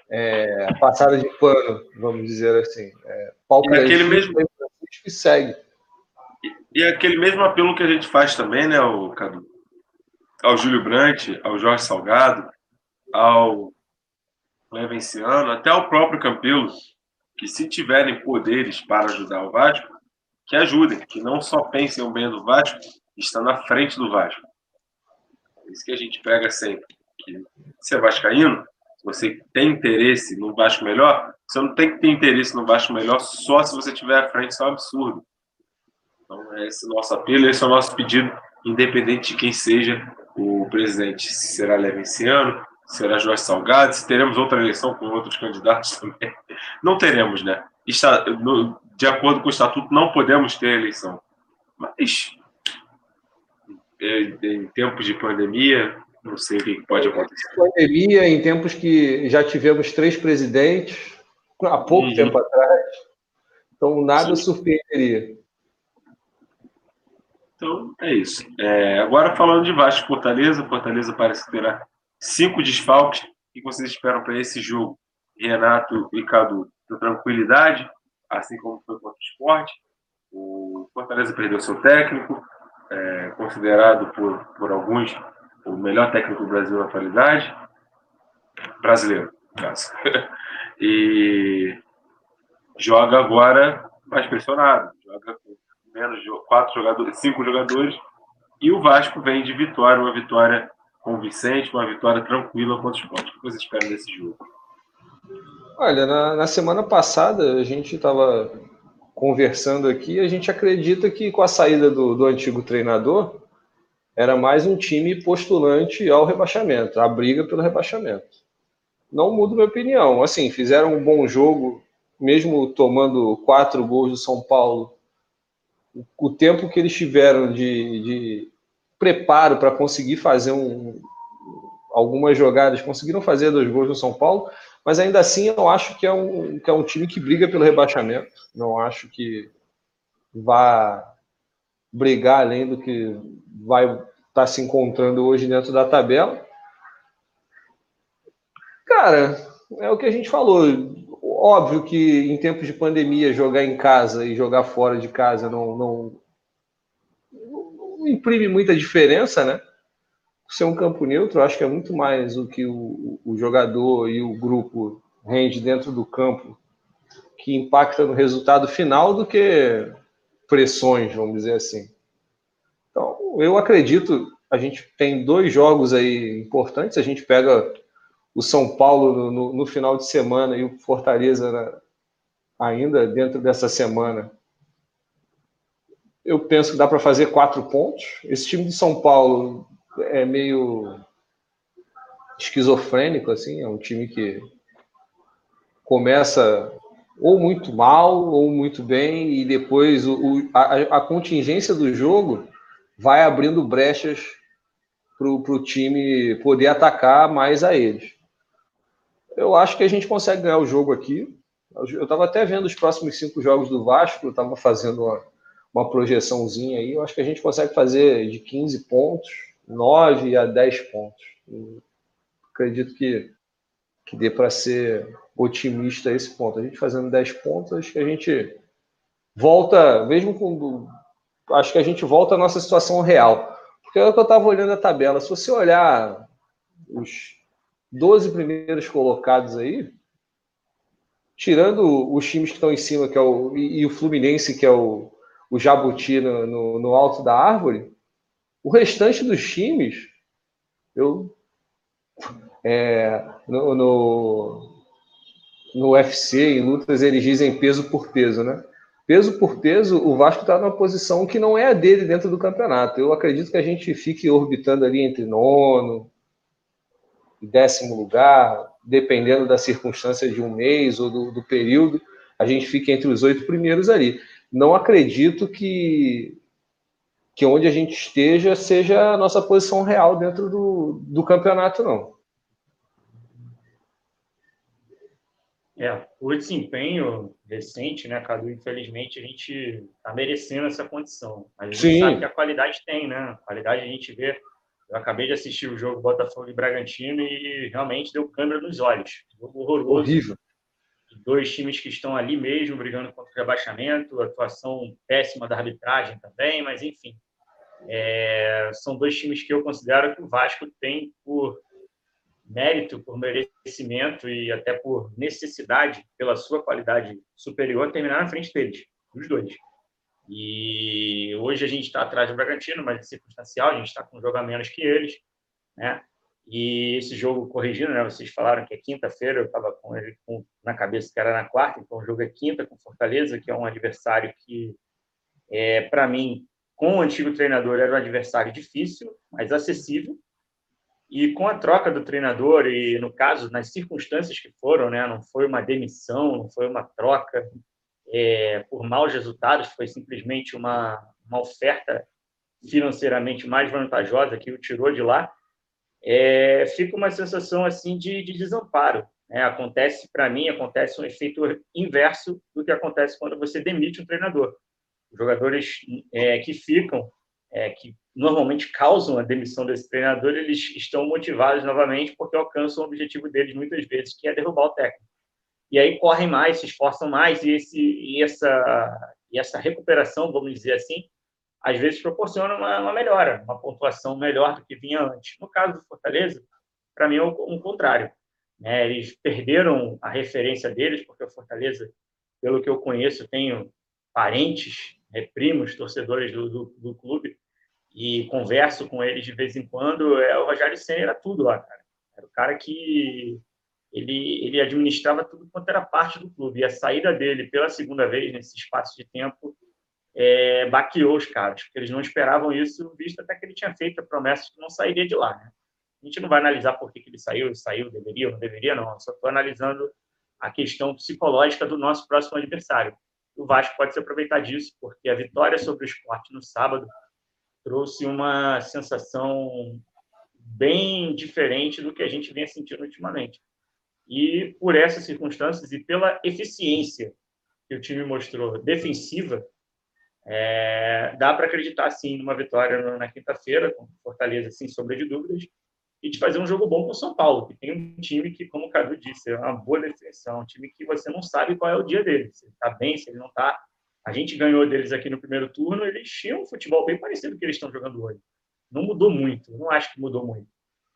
é, passada de pano, vamos dizer assim. É, pau e aquele mesmo que segue. E, e, aquele mesmo apelo que a gente faz também, né, o Cadu? Ao Júlio Brandt, ao Jorge Salgado, ao Levenciano, até ao próprio Campelo, que se tiverem poderes para ajudar o Vasco, que ajudem, que não só pensem o bem do Vasco, está na frente do Vasco Isso que a gente pega sempre. Que você é vascaíno, se você tem interesse no Vasco melhor, você não tem que ter interesse no Vasco melhor só se você tiver à frente, isso é um absurdo. Então, esse é o nosso apelo, esse é o nosso pedido, independente de quem seja o presidente. Se será Levenciano, se será Jorge Salgado, se teremos outra eleição com outros candidatos também. Não teremos, né? Está, no, de acordo com o estatuto, não podemos ter eleição. Mas, em tempos de pandemia, não sei o que pode acontecer. Pandemia, em tempos que já tivemos três presidentes, há pouco uhum. tempo atrás. Então, nada Sim. surpreenderia. Então, é isso. É, agora, falando de Vasco Fortaleza, Fortaleza parece que terá cinco desfalques. O que vocês esperam para esse jogo? Renato e Cadu, tranquilidade, assim como foi contra o esporte. O Fortaleza perdeu seu técnico, é, considerado por, por alguns o melhor técnico do Brasil na atualidade. Brasileiro, caso. e joga agora mais pressionado, joga com menos de quatro jogadores, cinco jogadores, e o Vasco vem de vitória, uma vitória convincente, uma vitória tranquila contra o esporte. O que você espera desse jogo? Olha, na, na semana passada a gente estava conversando aqui, a gente acredita que com a saída do, do antigo treinador era mais um time postulante ao rebaixamento, a briga pelo rebaixamento. Não mudo minha opinião. Assim, fizeram um bom jogo, mesmo tomando quatro gols do São Paulo. O tempo que eles tiveram de, de preparo para conseguir fazer um, algumas jogadas, conseguiram fazer dois gols no São Paulo, mas ainda assim eu acho que é um, que é um time que briga pelo rebaixamento. Não acho que vá brigar além do que vai estar tá se encontrando hoje dentro da tabela. Cara, é o que a gente falou. Óbvio que em tempos de pandemia, jogar em casa e jogar fora de casa não, não, não imprime muita diferença, né? Ser um campo neutro, acho que é muito mais o que o, o jogador e o grupo rende dentro do campo que impacta no resultado final do que pressões, vamos dizer assim. Então, eu acredito, a gente tem dois jogos aí importantes, a gente pega o São Paulo no, no, no final de semana e o Fortaleza na, ainda dentro dessa semana. Eu penso que dá para fazer quatro pontos. Esse time de São Paulo é meio esquizofrênico, assim, é um time que começa ou muito mal ou muito bem e depois o, o a, a, contingência do jogo vai abrindo brechas para o time poder atacar mais a eles. Eu acho que a gente consegue ganhar o jogo aqui. Eu estava até vendo os próximos cinco jogos do Vasco, estava fazendo uma, uma projeçãozinha aí. Eu acho que a gente consegue fazer de 15 pontos 9 a 10 pontos. Eu acredito que, que dê para ser otimista a esse ponto. A gente fazendo 10 pontos, acho que a gente volta, mesmo com. Acho que a gente volta à nossa situação real. Porque é o que eu estava olhando a tabela. Se você olhar os 12 primeiros colocados aí, tirando os times que estão em cima, que é o, e, e o Fluminense, que é o, o Jabuti no, no, no alto da árvore, o restante dos times, eu é, no, no, no UFC, em lutas, eles dizem peso por peso, né? Peso por peso, o Vasco está numa posição que não é a dele dentro do campeonato. Eu acredito que a gente fique orbitando ali entre nono e décimo lugar, dependendo da circunstância de um mês ou do, do período, a gente fica entre os oito primeiros ali. Não acredito que que onde a gente esteja seja a nossa posição real dentro do, do campeonato, não. É, o desempenho recente, né, Cadu? Infelizmente, a gente está merecendo essa condição. A gente Sim. sabe que a qualidade tem, né? A qualidade a gente vê. Eu acabei de assistir o jogo Botafogo e Bragantino e realmente deu câmera nos olhos. Jogo horroroso. Horrível dois times que estão ali mesmo brigando contra o rebaixamento, atuação péssima da arbitragem também, mas enfim. É, são dois times que eu considero que o Vasco tem por mérito, por merecimento e até por necessidade, pela sua qualidade superior, terminar na frente deles, os dois. E hoje a gente está atrás do Bragantino, mas é circunstancial, a gente está com um jogo a menos que eles. né? E esse jogo corrigindo, né? Vocês falaram que é quinta-feira, eu estava com ele com, na cabeça que era na quarta, então o jogo é quinta com Fortaleza, que é um adversário que, é, para mim, com o antigo treinador era um adversário difícil, mas acessível. E com a troca do treinador e no caso nas circunstâncias que foram, né? Não foi uma demissão, não foi uma troca é, por maus resultados, foi simplesmente uma uma oferta financeiramente mais vantajosa que o tirou de lá é, fica uma sensação assim de, de desamparo. Né? Acontece, para mim, acontece um efeito inverso do que acontece quando você demite um treinador. Jogadores é, que ficam, é, que normalmente causam a demissão desse treinador, eles estão motivados novamente porque alcançam o objetivo deles muitas vezes, que é derrubar o técnico. E aí correm mais, se esforçam mais e, esse, e, essa, e essa recuperação, vamos dizer assim, às vezes proporciona uma, uma, melhora, uma pontuação melhor do que vinha antes. No caso do Fortaleza, para mim é um, contrário. Né? Eles perderam a referência deles, porque o Fortaleza, pelo que eu conheço, tenho parentes, né, primos, torcedores do, do, do, clube, e converso com eles de vez em quando. É, o Rogério Senna era tudo lá, cara. Era o cara que ele, ele administrava tudo quanto era parte do clube. E a saída dele pela segunda vez nesse espaço de tempo é, baqueou os caras, porque eles não esperavam isso, visto até que ele tinha feito a promessa de que não sairia de lá. Né? A gente não vai analisar por que, que ele saiu, ele saiu, deveria ou não deveria, não. Eu só estou analisando a questão psicológica do nosso próximo adversário. O Vasco pode se aproveitar disso, porque a vitória sobre o esporte no sábado trouxe uma sensação bem diferente do que a gente vinha sentindo ultimamente. E por essas circunstâncias e pela eficiência que o time mostrou defensiva, é, dá para acreditar, sim, numa vitória na quinta-feira, com Fortaleza, sem sombra de dúvidas, e de fazer um jogo bom com o São Paulo, que tem um time que, como o Cadu disse, é uma boa definição, um time que você não sabe qual é o dia dele, se ele está bem, se ele não está. A gente ganhou deles aqui no primeiro turno, eles tinham um futebol bem parecido com o que eles estão jogando hoje. Não mudou muito, não acho que mudou muito,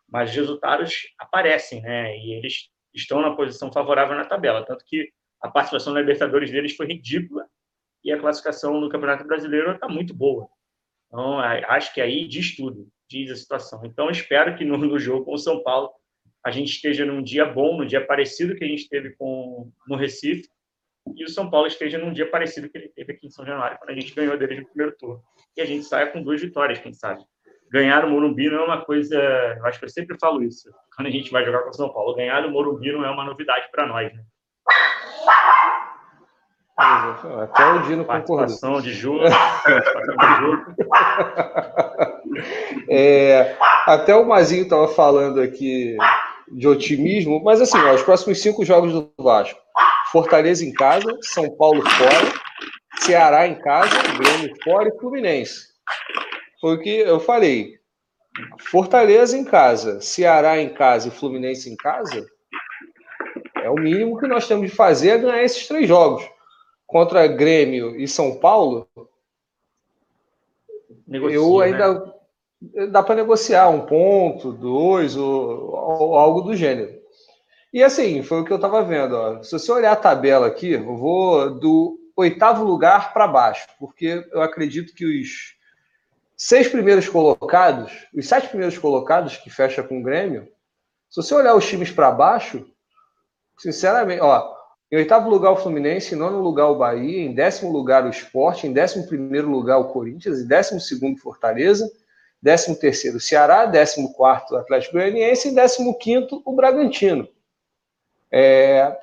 mas os resultados aparecem, né? E eles estão na posição favorável na tabela, tanto que a participação na Libertadores deles foi ridícula e a classificação no Campeonato Brasileiro está muito boa. Então, acho que aí diz tudo, diz a situação. Então, espero que no, no, jogo com o São Paulo a gente esteja num dia bom, num dia parecido que a gente teve com, no Recife, e o São Paulo esteja num dia parecido que ele teve aqui em São Januário, quando a gente ganhou deles no primeiro turno. E a gente saia com duas vitórias, quem sabe. Ganhar o Morumbi não é uma coisa. Eu acho que eu sempre falo isso, quando a gente vai jogar com o São Paulo. Ganhar o Morumbi não é uma novidade para nós, né? Até o Dino concordou. de jogo. é, até o Mazinho estava falando aqui de otimismo, mas assim, ó, os próximos cinco jogos do Vasco: Fortaleza em casa, São Paulo fora, Ceará em casa, Grêmio fora e Fluminense. Foi o que eu falei. Fortaleza em casa, Ceará em casa e Fluminense em casa, é o mínimo que nós temos de fazer é ganhar esses três jogos contra Grêmio e São Paulo, Negocia, eu ainda né? Dá para negociar um ponto, dois ou, ou, algo do gênero. E assim, foi o que eu estava vendo. Ó. Se você olhar a tabela aqui, eu vou do oitavo lugar para baixo, porque eu acredito que os seis primeiros colocados, os sete primeiros colocados que fecha com o Grêmio, se você olhar os times para baixo, sinceramente, ó, em oitavo lugar, o Fluminense. Em nono lugar, o Bahia. Em décimo lugar, o Sport. Em décimo primeiro lugar, o Corinthians. Em décimo segundo, Fortaleza. Décimo terceiro, o Ceará. Décimo quarto, o Atlético Goianiense. E décimo quinto, o Bragantino. É,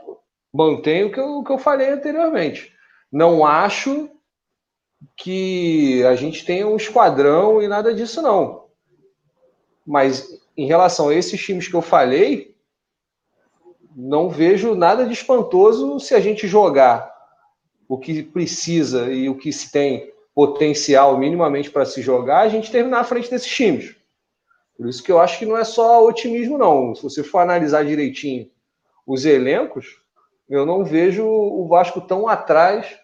mantenho o que, eu, o que eu falei anteriormente. Não acho que a gente tenha um esquadrão e nada disso, não. Mas em relação a esses times que eu falei, não vejo nada de espantoso se a gente jogar o que precisa e o que se tem potencial minimamente para se jogar, a gente terminar à frente desses times. Por isso que eu acho que não é só otimismo, não. Se você for analisar direitinho os elencos, eu não vejo o Vasco tão atrás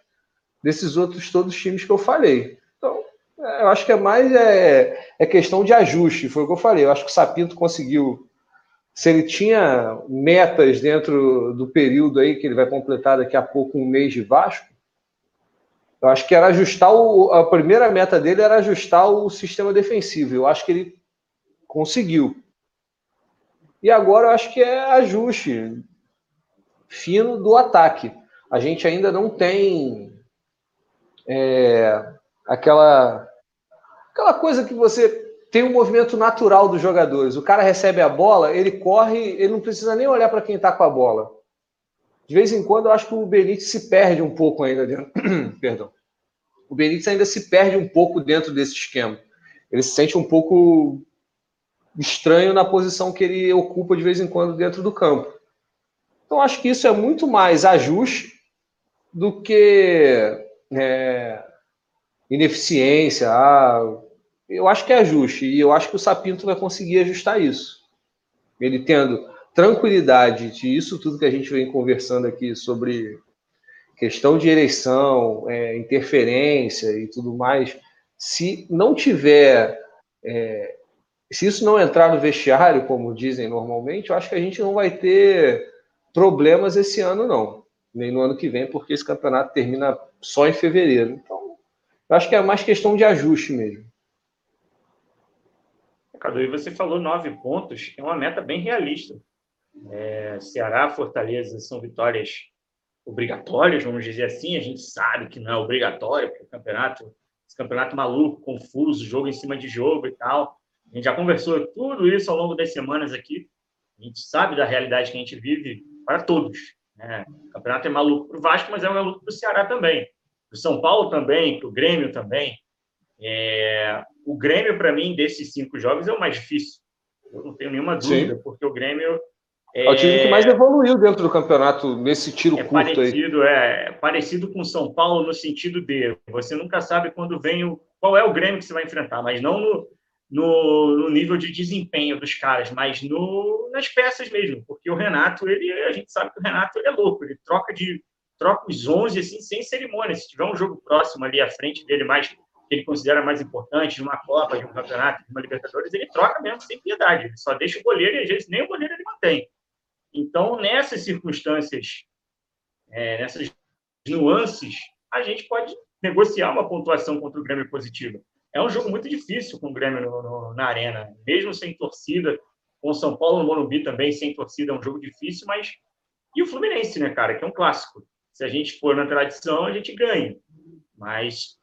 desses outros todos os times que eu falei. Então, é, eu acho que é mais é, é questão de ajuste, foi o que eu falei. Eu acho que o Sapinto conseguiu se ele tinha metas dentro do período aí que ele vai completar daqui a pouco um mês de Vasco, eu acho que era ajustar o, a primeira meta dele era ajustar o sistema defensivo. Eu acho que ele conseguiu. E agora eu acho que é ajuste fino do ataque. A gente ainda não tem é, aquela, aquela coisa que você tem um movimento natural dos jogadores. O cara recebe a bola, ele corre, ele não precisa nem olhar para quem está com a bola. De vez em quando eu acho que o Benítez se perde um pouco ainda dentro. Perdão. O Benítez ainda se perde um pouco dentro desse esquema. Ele se sente um pouco estranho na posição que ele ocupa de vez em quando dentro do campo. Então acho que isso é muito mais ajuste do que é, ineficiência. Ah, eu acho que é ajuste e eu acho que o Sapinto vai conseguir ajustar isso. Ele tendo tranquilidade de isso tudo que a gente vem conversando aqui sobre questão de eleição, é, interferência e tudo mais, se não tiver, é, se isso não entrar no vestiário, como dizem normalmente, eu acho que a gente não vai ter problemas esse ano, não, nem no ano que vem, porque esse campeonato termina só em fevereiro. Então, eu acho que é mais questão de ajuste mesmo. Cadu, e você falou nove pontos, é uma meta bem realista. É, Ceará, Fortaleza são vitórias obrigatórias, vamos dizer assim. A gente sabe que não é obrigatório, porque o campeonato, esse campeonato maluco, confuso, jogo em cima de jogo e tal. A gente já conversou tudo isso ao longo das semanas aqui. A gente sabe da realidade que a gente vive para todos. Né? O campeonato é maluco para o Vasco, mas é maluco para o Ceará também. Para o São Paulo também, para o Grêmio também. É... O Grêmio, para mim, desses cinco jogos, é o mais difícil. Eu não tenho nenhuma dúvida, Sim. porque o Grêmio é, é o time que mais evoluiu dentro do campeonato nesse tiro é curto parecido, aí. É parecido com São Paulo no sentido de você nunca sabe quando vem o qual é o Grêmio que você vai enfrentar, mas não no, no, no nível de desempenho dos caras, mas no, nas peças mesmo, porque o Renato, ele, a gente sabe que o Renato ele é louco, ele troca de troca os 11 assim sem cerimônia. Se tiver um jogo próximo ali à frente dele mais que ele considera mais importante, de uma Copa, de um campeonato, de uma Libertadores, ele troca mesmo sem piedade. Ele só deixa o goleiro e às vezes nem o goleiro ele mantém. Então, nessas circunstâncias, é, nessas nuances, a gente pode negociar uma pontuação contra o Grêmio positiva. É um jogo muito difícil com o Grêmio no, no, na arena, mesmo sem torcida, com São Paulo no Morumbi também sem torcida, é um jogo difícil, mas e o Fluminense, né, cara, que é um clássico. Se a gente for na tradição, a gente ganha. Mas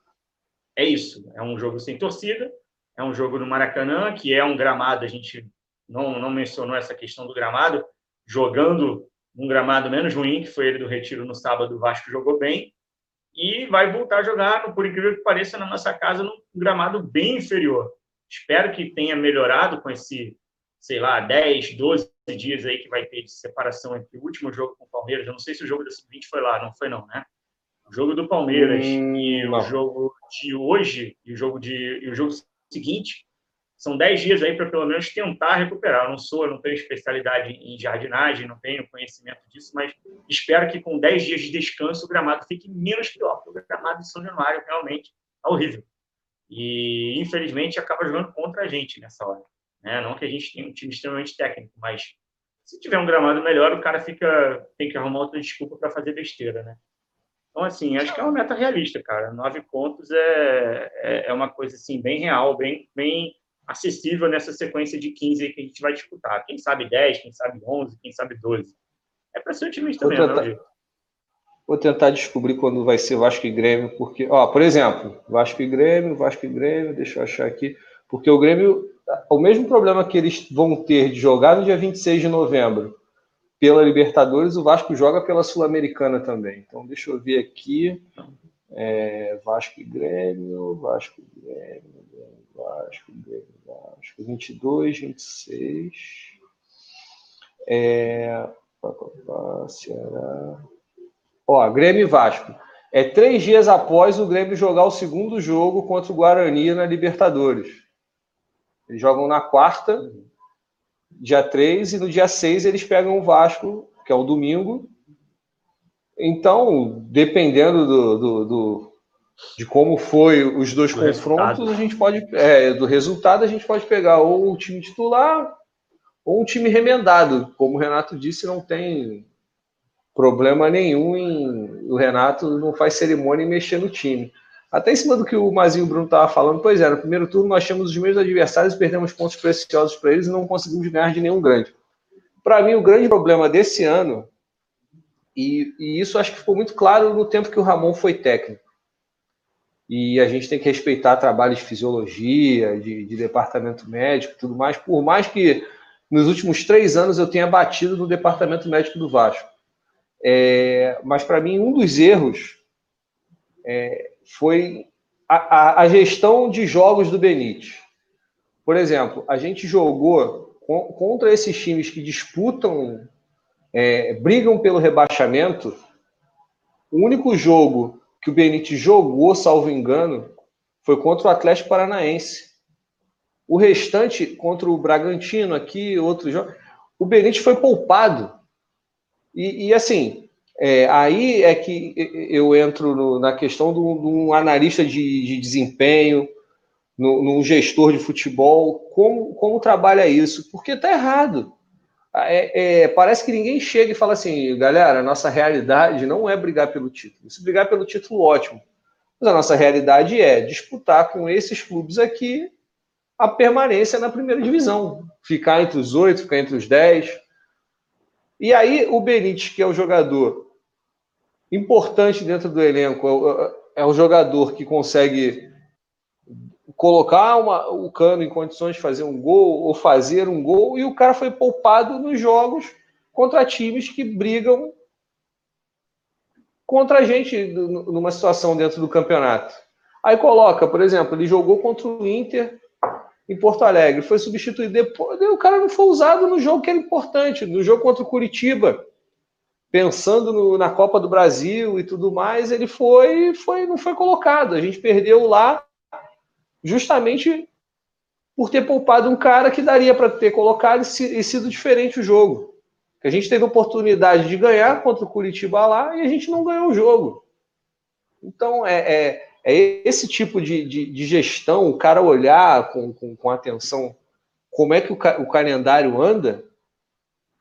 é isso, é um jogo sem torcida, é um jogo no Maracanã, que é um gramado, a gente não, não mencionou essa questão do gramado, jogando num gramado menos ruim, que foi ele do Retiro no sábado, o Vasco jogou bem, e vai voltar a jogar, por incrível que pareça, na nossa casa, num gramado bem inferior. Espero que tenha melhorado com esse, sei lá, 10, 12 dias aí que vai ter de separação entre o último jogo com o Palmeiras. Eu não sei se o jogo da sub-20 foi lá, não foi não, né? O jogo do Palmeiras hum, e não. o jogo de hoje e o jogo de e o jogo seguinte são 10 dias aí para pelo menos tentar recuperar. Eu não sou, eu não tenho especialidade em jardinagem, não tenho conhecimento disso, mas espero que com 10 dias de descanso o gramado fique menos pior, porque o gramado de São Januário realmente é horrível. E infelizmente acaba jogando contra a gente nessa hora. Né? Não que a gente tenha um time extremamente técnico, mas se tiver um gramado melhor, o cara fica tem que arrumar outra desculpa para fazer besteira, né? Então, assim, acho que é uma meta realista, cara. Nove pontos é, é, é uma coisa, assim, bem real, bem, bem acessível nessa sequência de 15 que a gente vai disputar. Quem sabe 10, quem sabe 11, quem sabe 12. É para ser otimista vou mesmo, tentar, Vou tentar descobrir quando vai ser Vasco e Grêmio, porque, ó, por exemplo, Vasco e Grêmio, Vasco e Grêmio, deixa eu achar aqui, porque o Grêmio, o mesmo problema que eles vão ter de jogar no dia 26 de novembro pela Libertadores, o Vasco joga pela Sul-Americana também. Então, deixa eu ver aqui. É, Vasco e Grêmio, Vasco e Grêmio, Vasco, Grêmio, Vasco, 22, 26. É, Ceará. Ó, Grêmio e Vasco. É três dias após o Grêmio jogar o segundo jogo contra o Guarani na Libertadores. Eles jogam na quarta, dia 3, e no dia 6 eles pegam o Vasco, que é o domingo. Então, dependendo do, do, do de como foi os dois do confrontos, resultado. a gente pode, é, do resultado, a gente pode pegar ou o time titular ou um time remendado. Como o Renato disse, não tem problema nenhum em o Renato não faz cerimônia em mexer no time. Até em cima do que o Mazinho Bruno estava falando, pois é, no primeiro turno nós tínhamos os mesmos adversários, perdemos pontos preciosos para eles e não conseguimos ganhar de nenhum grande. para mim, o grande problema desse ano, e, e, isso acho que ficou muito claro no tempo que o Ramon foi técnico. E a gente tem que respeitar trabalho de fisiologia, de, de departamento médico tudo mais, por mais que nos últimos três anos eu tenha batido no departamento médico do Vasco. É, mas para mim, um dos erros é, foi a, a, a, gestão de jogos do Benítez. Por exemplo, a gente jogou contra esses times que disputam, é, brigam pelo rebaixamento. O único jogo que o Benítez jogou, salvo engano, foi contra o Atlético Paranaense. O restante, contra o Bragantino aqui, outro jogo, o Benítez foi poupado. E, e assim, é, aí é que eu entro no, na questão de um analista de, de desempenho, num gestor de futebol, como, como trabalha isso? Porque está errado. É, é, parece que ninguém chega e fala assim, galera, a nossa realidade não é brigar pelo título. Se brigar pelo título, ótimo. Mas a nossa realidade é disputar com esses clubes aqui a permanência na primeira divisão. Ficar entre os oito, ficar entre os dez. E aí o Benítez, que é o jogador importante dentro do elenco, é o é jogador que consegue colocar uma, o Cano em condições de fazer um gol ou fazer um gol, e o cara foi poupado nos jogos contra times que brigam contra a gente numa situação dentro do campeonato. Aí coloca, por exemplo, ele jogou contra o Inter em Porto Alegre, foi substituído depois, o cara não foi usado no jogo que era importante, no jogo contra o Curitiba, pensando no, na Copa do Brasil e tudo mais, ele foi, foi não foi colocado. A gente perdeu lá justamente por ter poupado um cara que daria para ter colocado e sido diferente o jogo. A gente teve oportunidade de ganhar contra o Curitiba lá e a gente não ganhou o jogo. Então, é, é, é esse tipo de, de, de, gestão, o cara olhar com, com, com atenção como é que o, o calendário anda,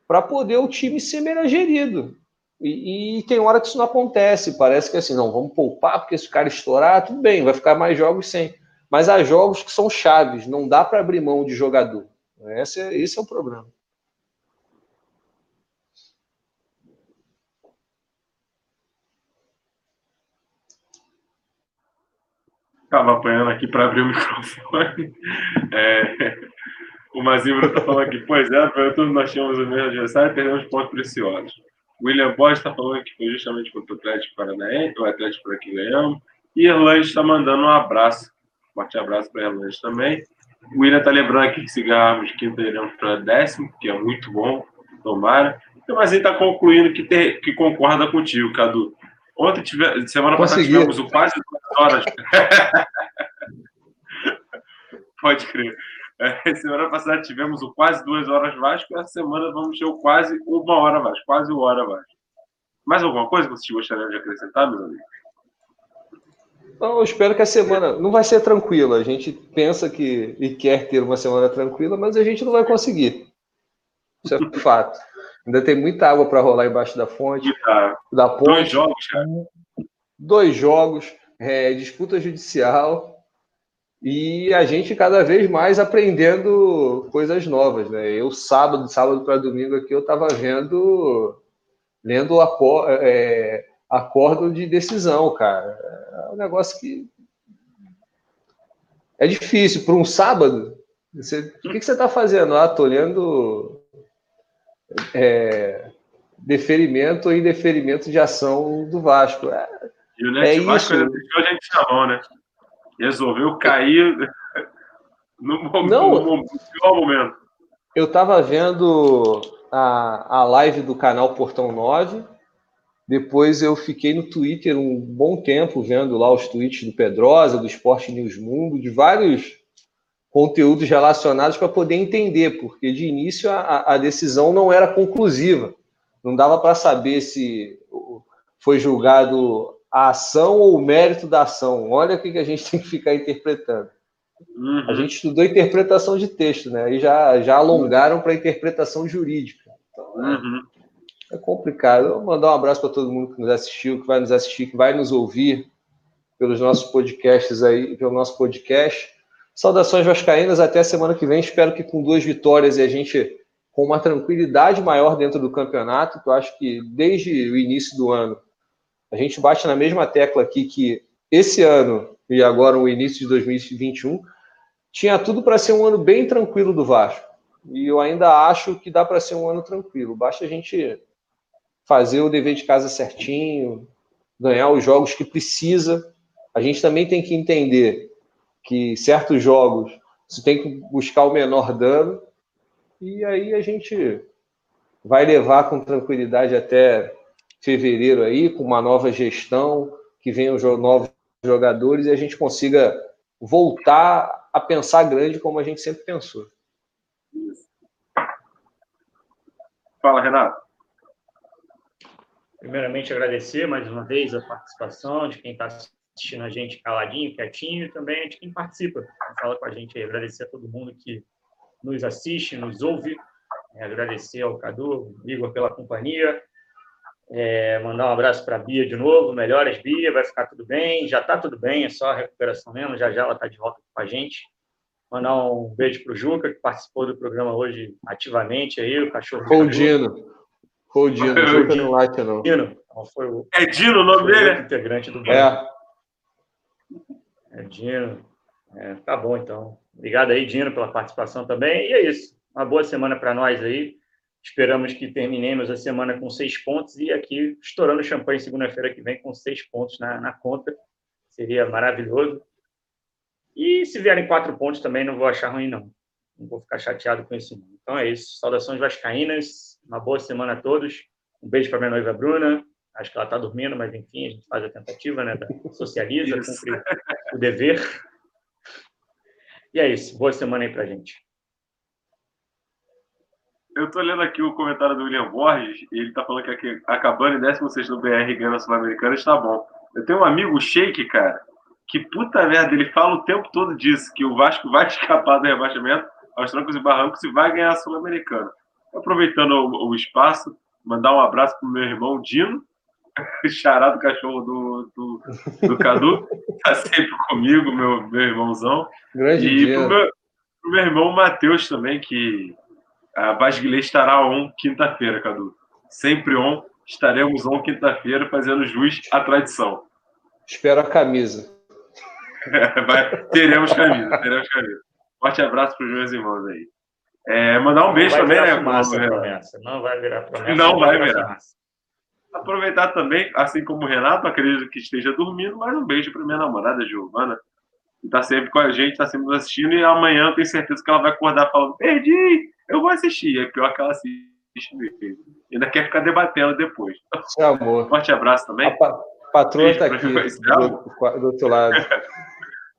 para poder o time ser melhor gerido. E, e, tem hora que isso não acontece. Parece que assim, não, vamos poupar, porque se o cara estourar, tudo bem, vai ficar mais jogos sem. Mas há jogos que são chaves, não dá para abrir mão de jogador. Esse é, esse é o problema. Estava apanhando aqui para abrir o microfone. É, o Mazibro está falando aqui, pois é, todos nós tínhamos o mesmo adversário e perdemos pontos preciosos. William Bosch está falando que foi justamente contra o Atlético Paranaense, o Atlético para que ganhamos. E Erlan está mandando um abraço Forte abraço para ela hoje também. O William está lembrando aqui que se ganharmos quinta, iremos para décimo, que é muito bom, tomara. Mas ele está concluindo que, ter, que concorda contigo, Cadu. Ontem, tive, semana passada, tivemos o quase duas horas. Pode crer. É, semana passada tivemos o quase duas horas Vasco, essa semana vamos ter o quase uma hora Vasco, quase uma hora Vasco. Mais alguma coisa que vocês gostariam de acrescentar, meus amigos? Então, eu espero que a semana não vai ser tranquila. A gente pensa que e quer ter uma semana tranquila, mas a gente não vai conseguir. Isso é fato. Ainda tem muita água para rolar embaixo da fonte, tá. da ponte. Dois jogos, cara. Dois jogos, é, disputa judicial e a gente cada vez mais aprendendo coisas novas, né? Eu sábado, sábado para domingo aqui eu estava vendo, lendo a é, acordo de decisão, cara. É um negócio que é difícil. Para um sábado, você... o que, você está fazendo? Ah, estou olhando é, deferimento ou indeferimento de ação do Vasco. É, e o Net é Vasco isso. deixou a gente na mão, né? Resolveu cair no, momento, Não, no momento. Eu estava vendo a, a live do canal Portão 9 depois eu fiquei no Twitter um bom tempo vendo lá os tweets do Pedrosa, do Esporte News Mundo, de vários conteúdos relacionados para poder entender, porque de início a, a decisão não era conclusiva. Não dava para saber se foi julgado a ação ou o mérito da ação. Olha o que a gente tem que ficar interpretando. Uhum. A gente estudou interpretação de texto, né? Aí já, já alongaram para interpretação jurídica. Então, uhum é complicado. Vou mandar um abraço para todo mundo que nos assistiu, que vai nos assistir, que vai nos ouvir pelos nossos podcasts aí, pelo nosso podcast. Saudações vascaínas, até a semana que vem. Espero que com duas vitórias e a gente com uma tranquilidade maior dentro do campeonato, que eu acho que desde o início do ano a gente bate na mesma tecla aqui que esse ano e agora o início de 2021 tinha tudo para ser um ano bem tranquilo do Vasco. E eu ainda acho que dá para ser um ano tranquilo. Basta a gente fazer o dever de casa certinho, ganhar os jogos que precisa. A gente também tem que entender que certos jogos você tem que buscar o menor dano e aí a gente vai levar com tranquilidade até fevereiro aí, com uma nova gestão, que venham novos jogadores e a gente consiga voltar a pensar grande como a gente sempre pensou. Fala, Renato. Primeiramente, agradecer mais uma vez a participação de quem está assistindo a gente caladinho, quietinho, e também de quem participa, fala com a gente aí. Agradecer a todo mundo que nos assiste, nos ouve. É, agradecer ao Cadu, ao Igor pela companhia. É, mandar um abraço para a Bia de novo. Melhoras, Bia, vai ficar tudo bem. Já está tudo bem, é só a recuperação mesmo. Já já ela está de volta com a gente. Mandar um beijo para o Juca, que participou do programa hoje ativamente, aí, o cachorro. Foi o Dino. Foi o Dino, Juca não. Dino. Foi o, é Dino o nome dele? integrante do banco. É. É Dino. É, tá bom, então. Obrigado aí, Dino, pela participação também. E é isso. Uma boa semana para nós aí. Esperamos que terminemos a semana com seis pontos e aqui estourando champanhe segunda-feira que vem com seis pontos na, na conta. Seria maravilhoso. E se vierem quatro pontos também, não vou achar ruim, não. Não vou ficar chateado com isso, não. Então é isso. Saudações vascaínas. Uma boa semana a todos. Um beijo para minha noiva Bruna. Acho que ela está dormindo, mas enfim, a gente faz a tentativa, né? Socializa, isso. cumpre o dever. E é isso. Boa semana aí para gente. Eu estou lendo aqui o comentário do William Borges e ele está falando que aqui, acabando em 16 no BR ganhando a Sul-Americana está bom. Eu tenho um amigo, o Sheik, cara, que puta merda, ele fala o tempo todo disso, que o Vasco vai escapar do rebaixamento aos trancos e barrancos e vai ganhar a Sul-Americana. Aproveitando o, o, espaço, mandar um abraço pro meu irmão Dino, xará do cachorro do, do, do Cadu, tá sempre comigo, meu, meu irmãozão. Grande e dia. Pro meu, pro meu irmão Matheus também, que a Basguilê estará on quinta-feira, Cadu. Sempre on, estaremos on quinta-feira fazendo jus à tradição. Espero a camisa. Vai, teremos camisa, teremos camisa. Forte abraço para os meus irmãos aí. É, mandar um beijo também, né? Fumaça, promessa. Não vai virar promessa. Não, vai virar. Aproveitar também, assim como o Renato, acredito que esteja dormindo, mais um beijo para minha namorada, Giovana, que está sempre com a gente, está sempre nos assistindo, e amanhã eu tenho certeza que ela vai acordar falando: perdi, eu vou assistir. É pior que ela assiste mesmo. Ainda quer ficar debatendo depois. Seu amor. Forte abraço também. A pa patroa está aqui, do, do outro lado.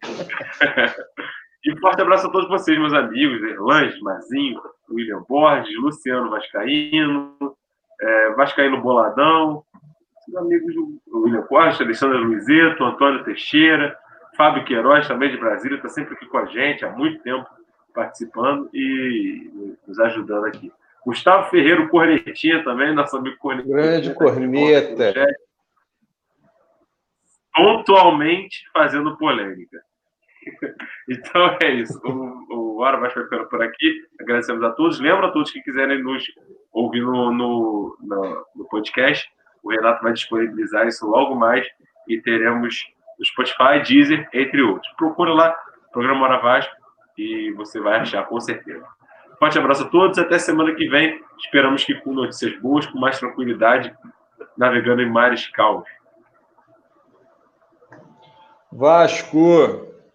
e forte abraço a todos vocês, meus amigos, Erlange, Mazinho, William Borges, Luciano Vascaíno, é, Vascaíno Boladão, os amigos William Costa, Alexandre Luizeto, Antônio Teixeira, Fábio Queiroz, também de Brasília, está sempre aqui com a gente há muito tempo participando e nos ajudando aqui. Gustavo Ferreira Cornetinha também, nosso amigo Corneta. Grande Corneta. Pontualmente fazendo polêmica. Então é isso. O, o Hora vai ficando por aqui. Agradecemos a todos. Lembro a todos que quiserem nos ouvir no, no, no, no podcast. O Renato vai disponibilizar isso logo mais e teremos no Spotify, Deezer, entre outros. Procura lá, Programa Hora Vasco, e você vai achar, com certeza. Forte abraço a todos, até semana que vem. Esperamos que com notícias boas, com mais tranquilidade, navegando em mares calmos. Vasco!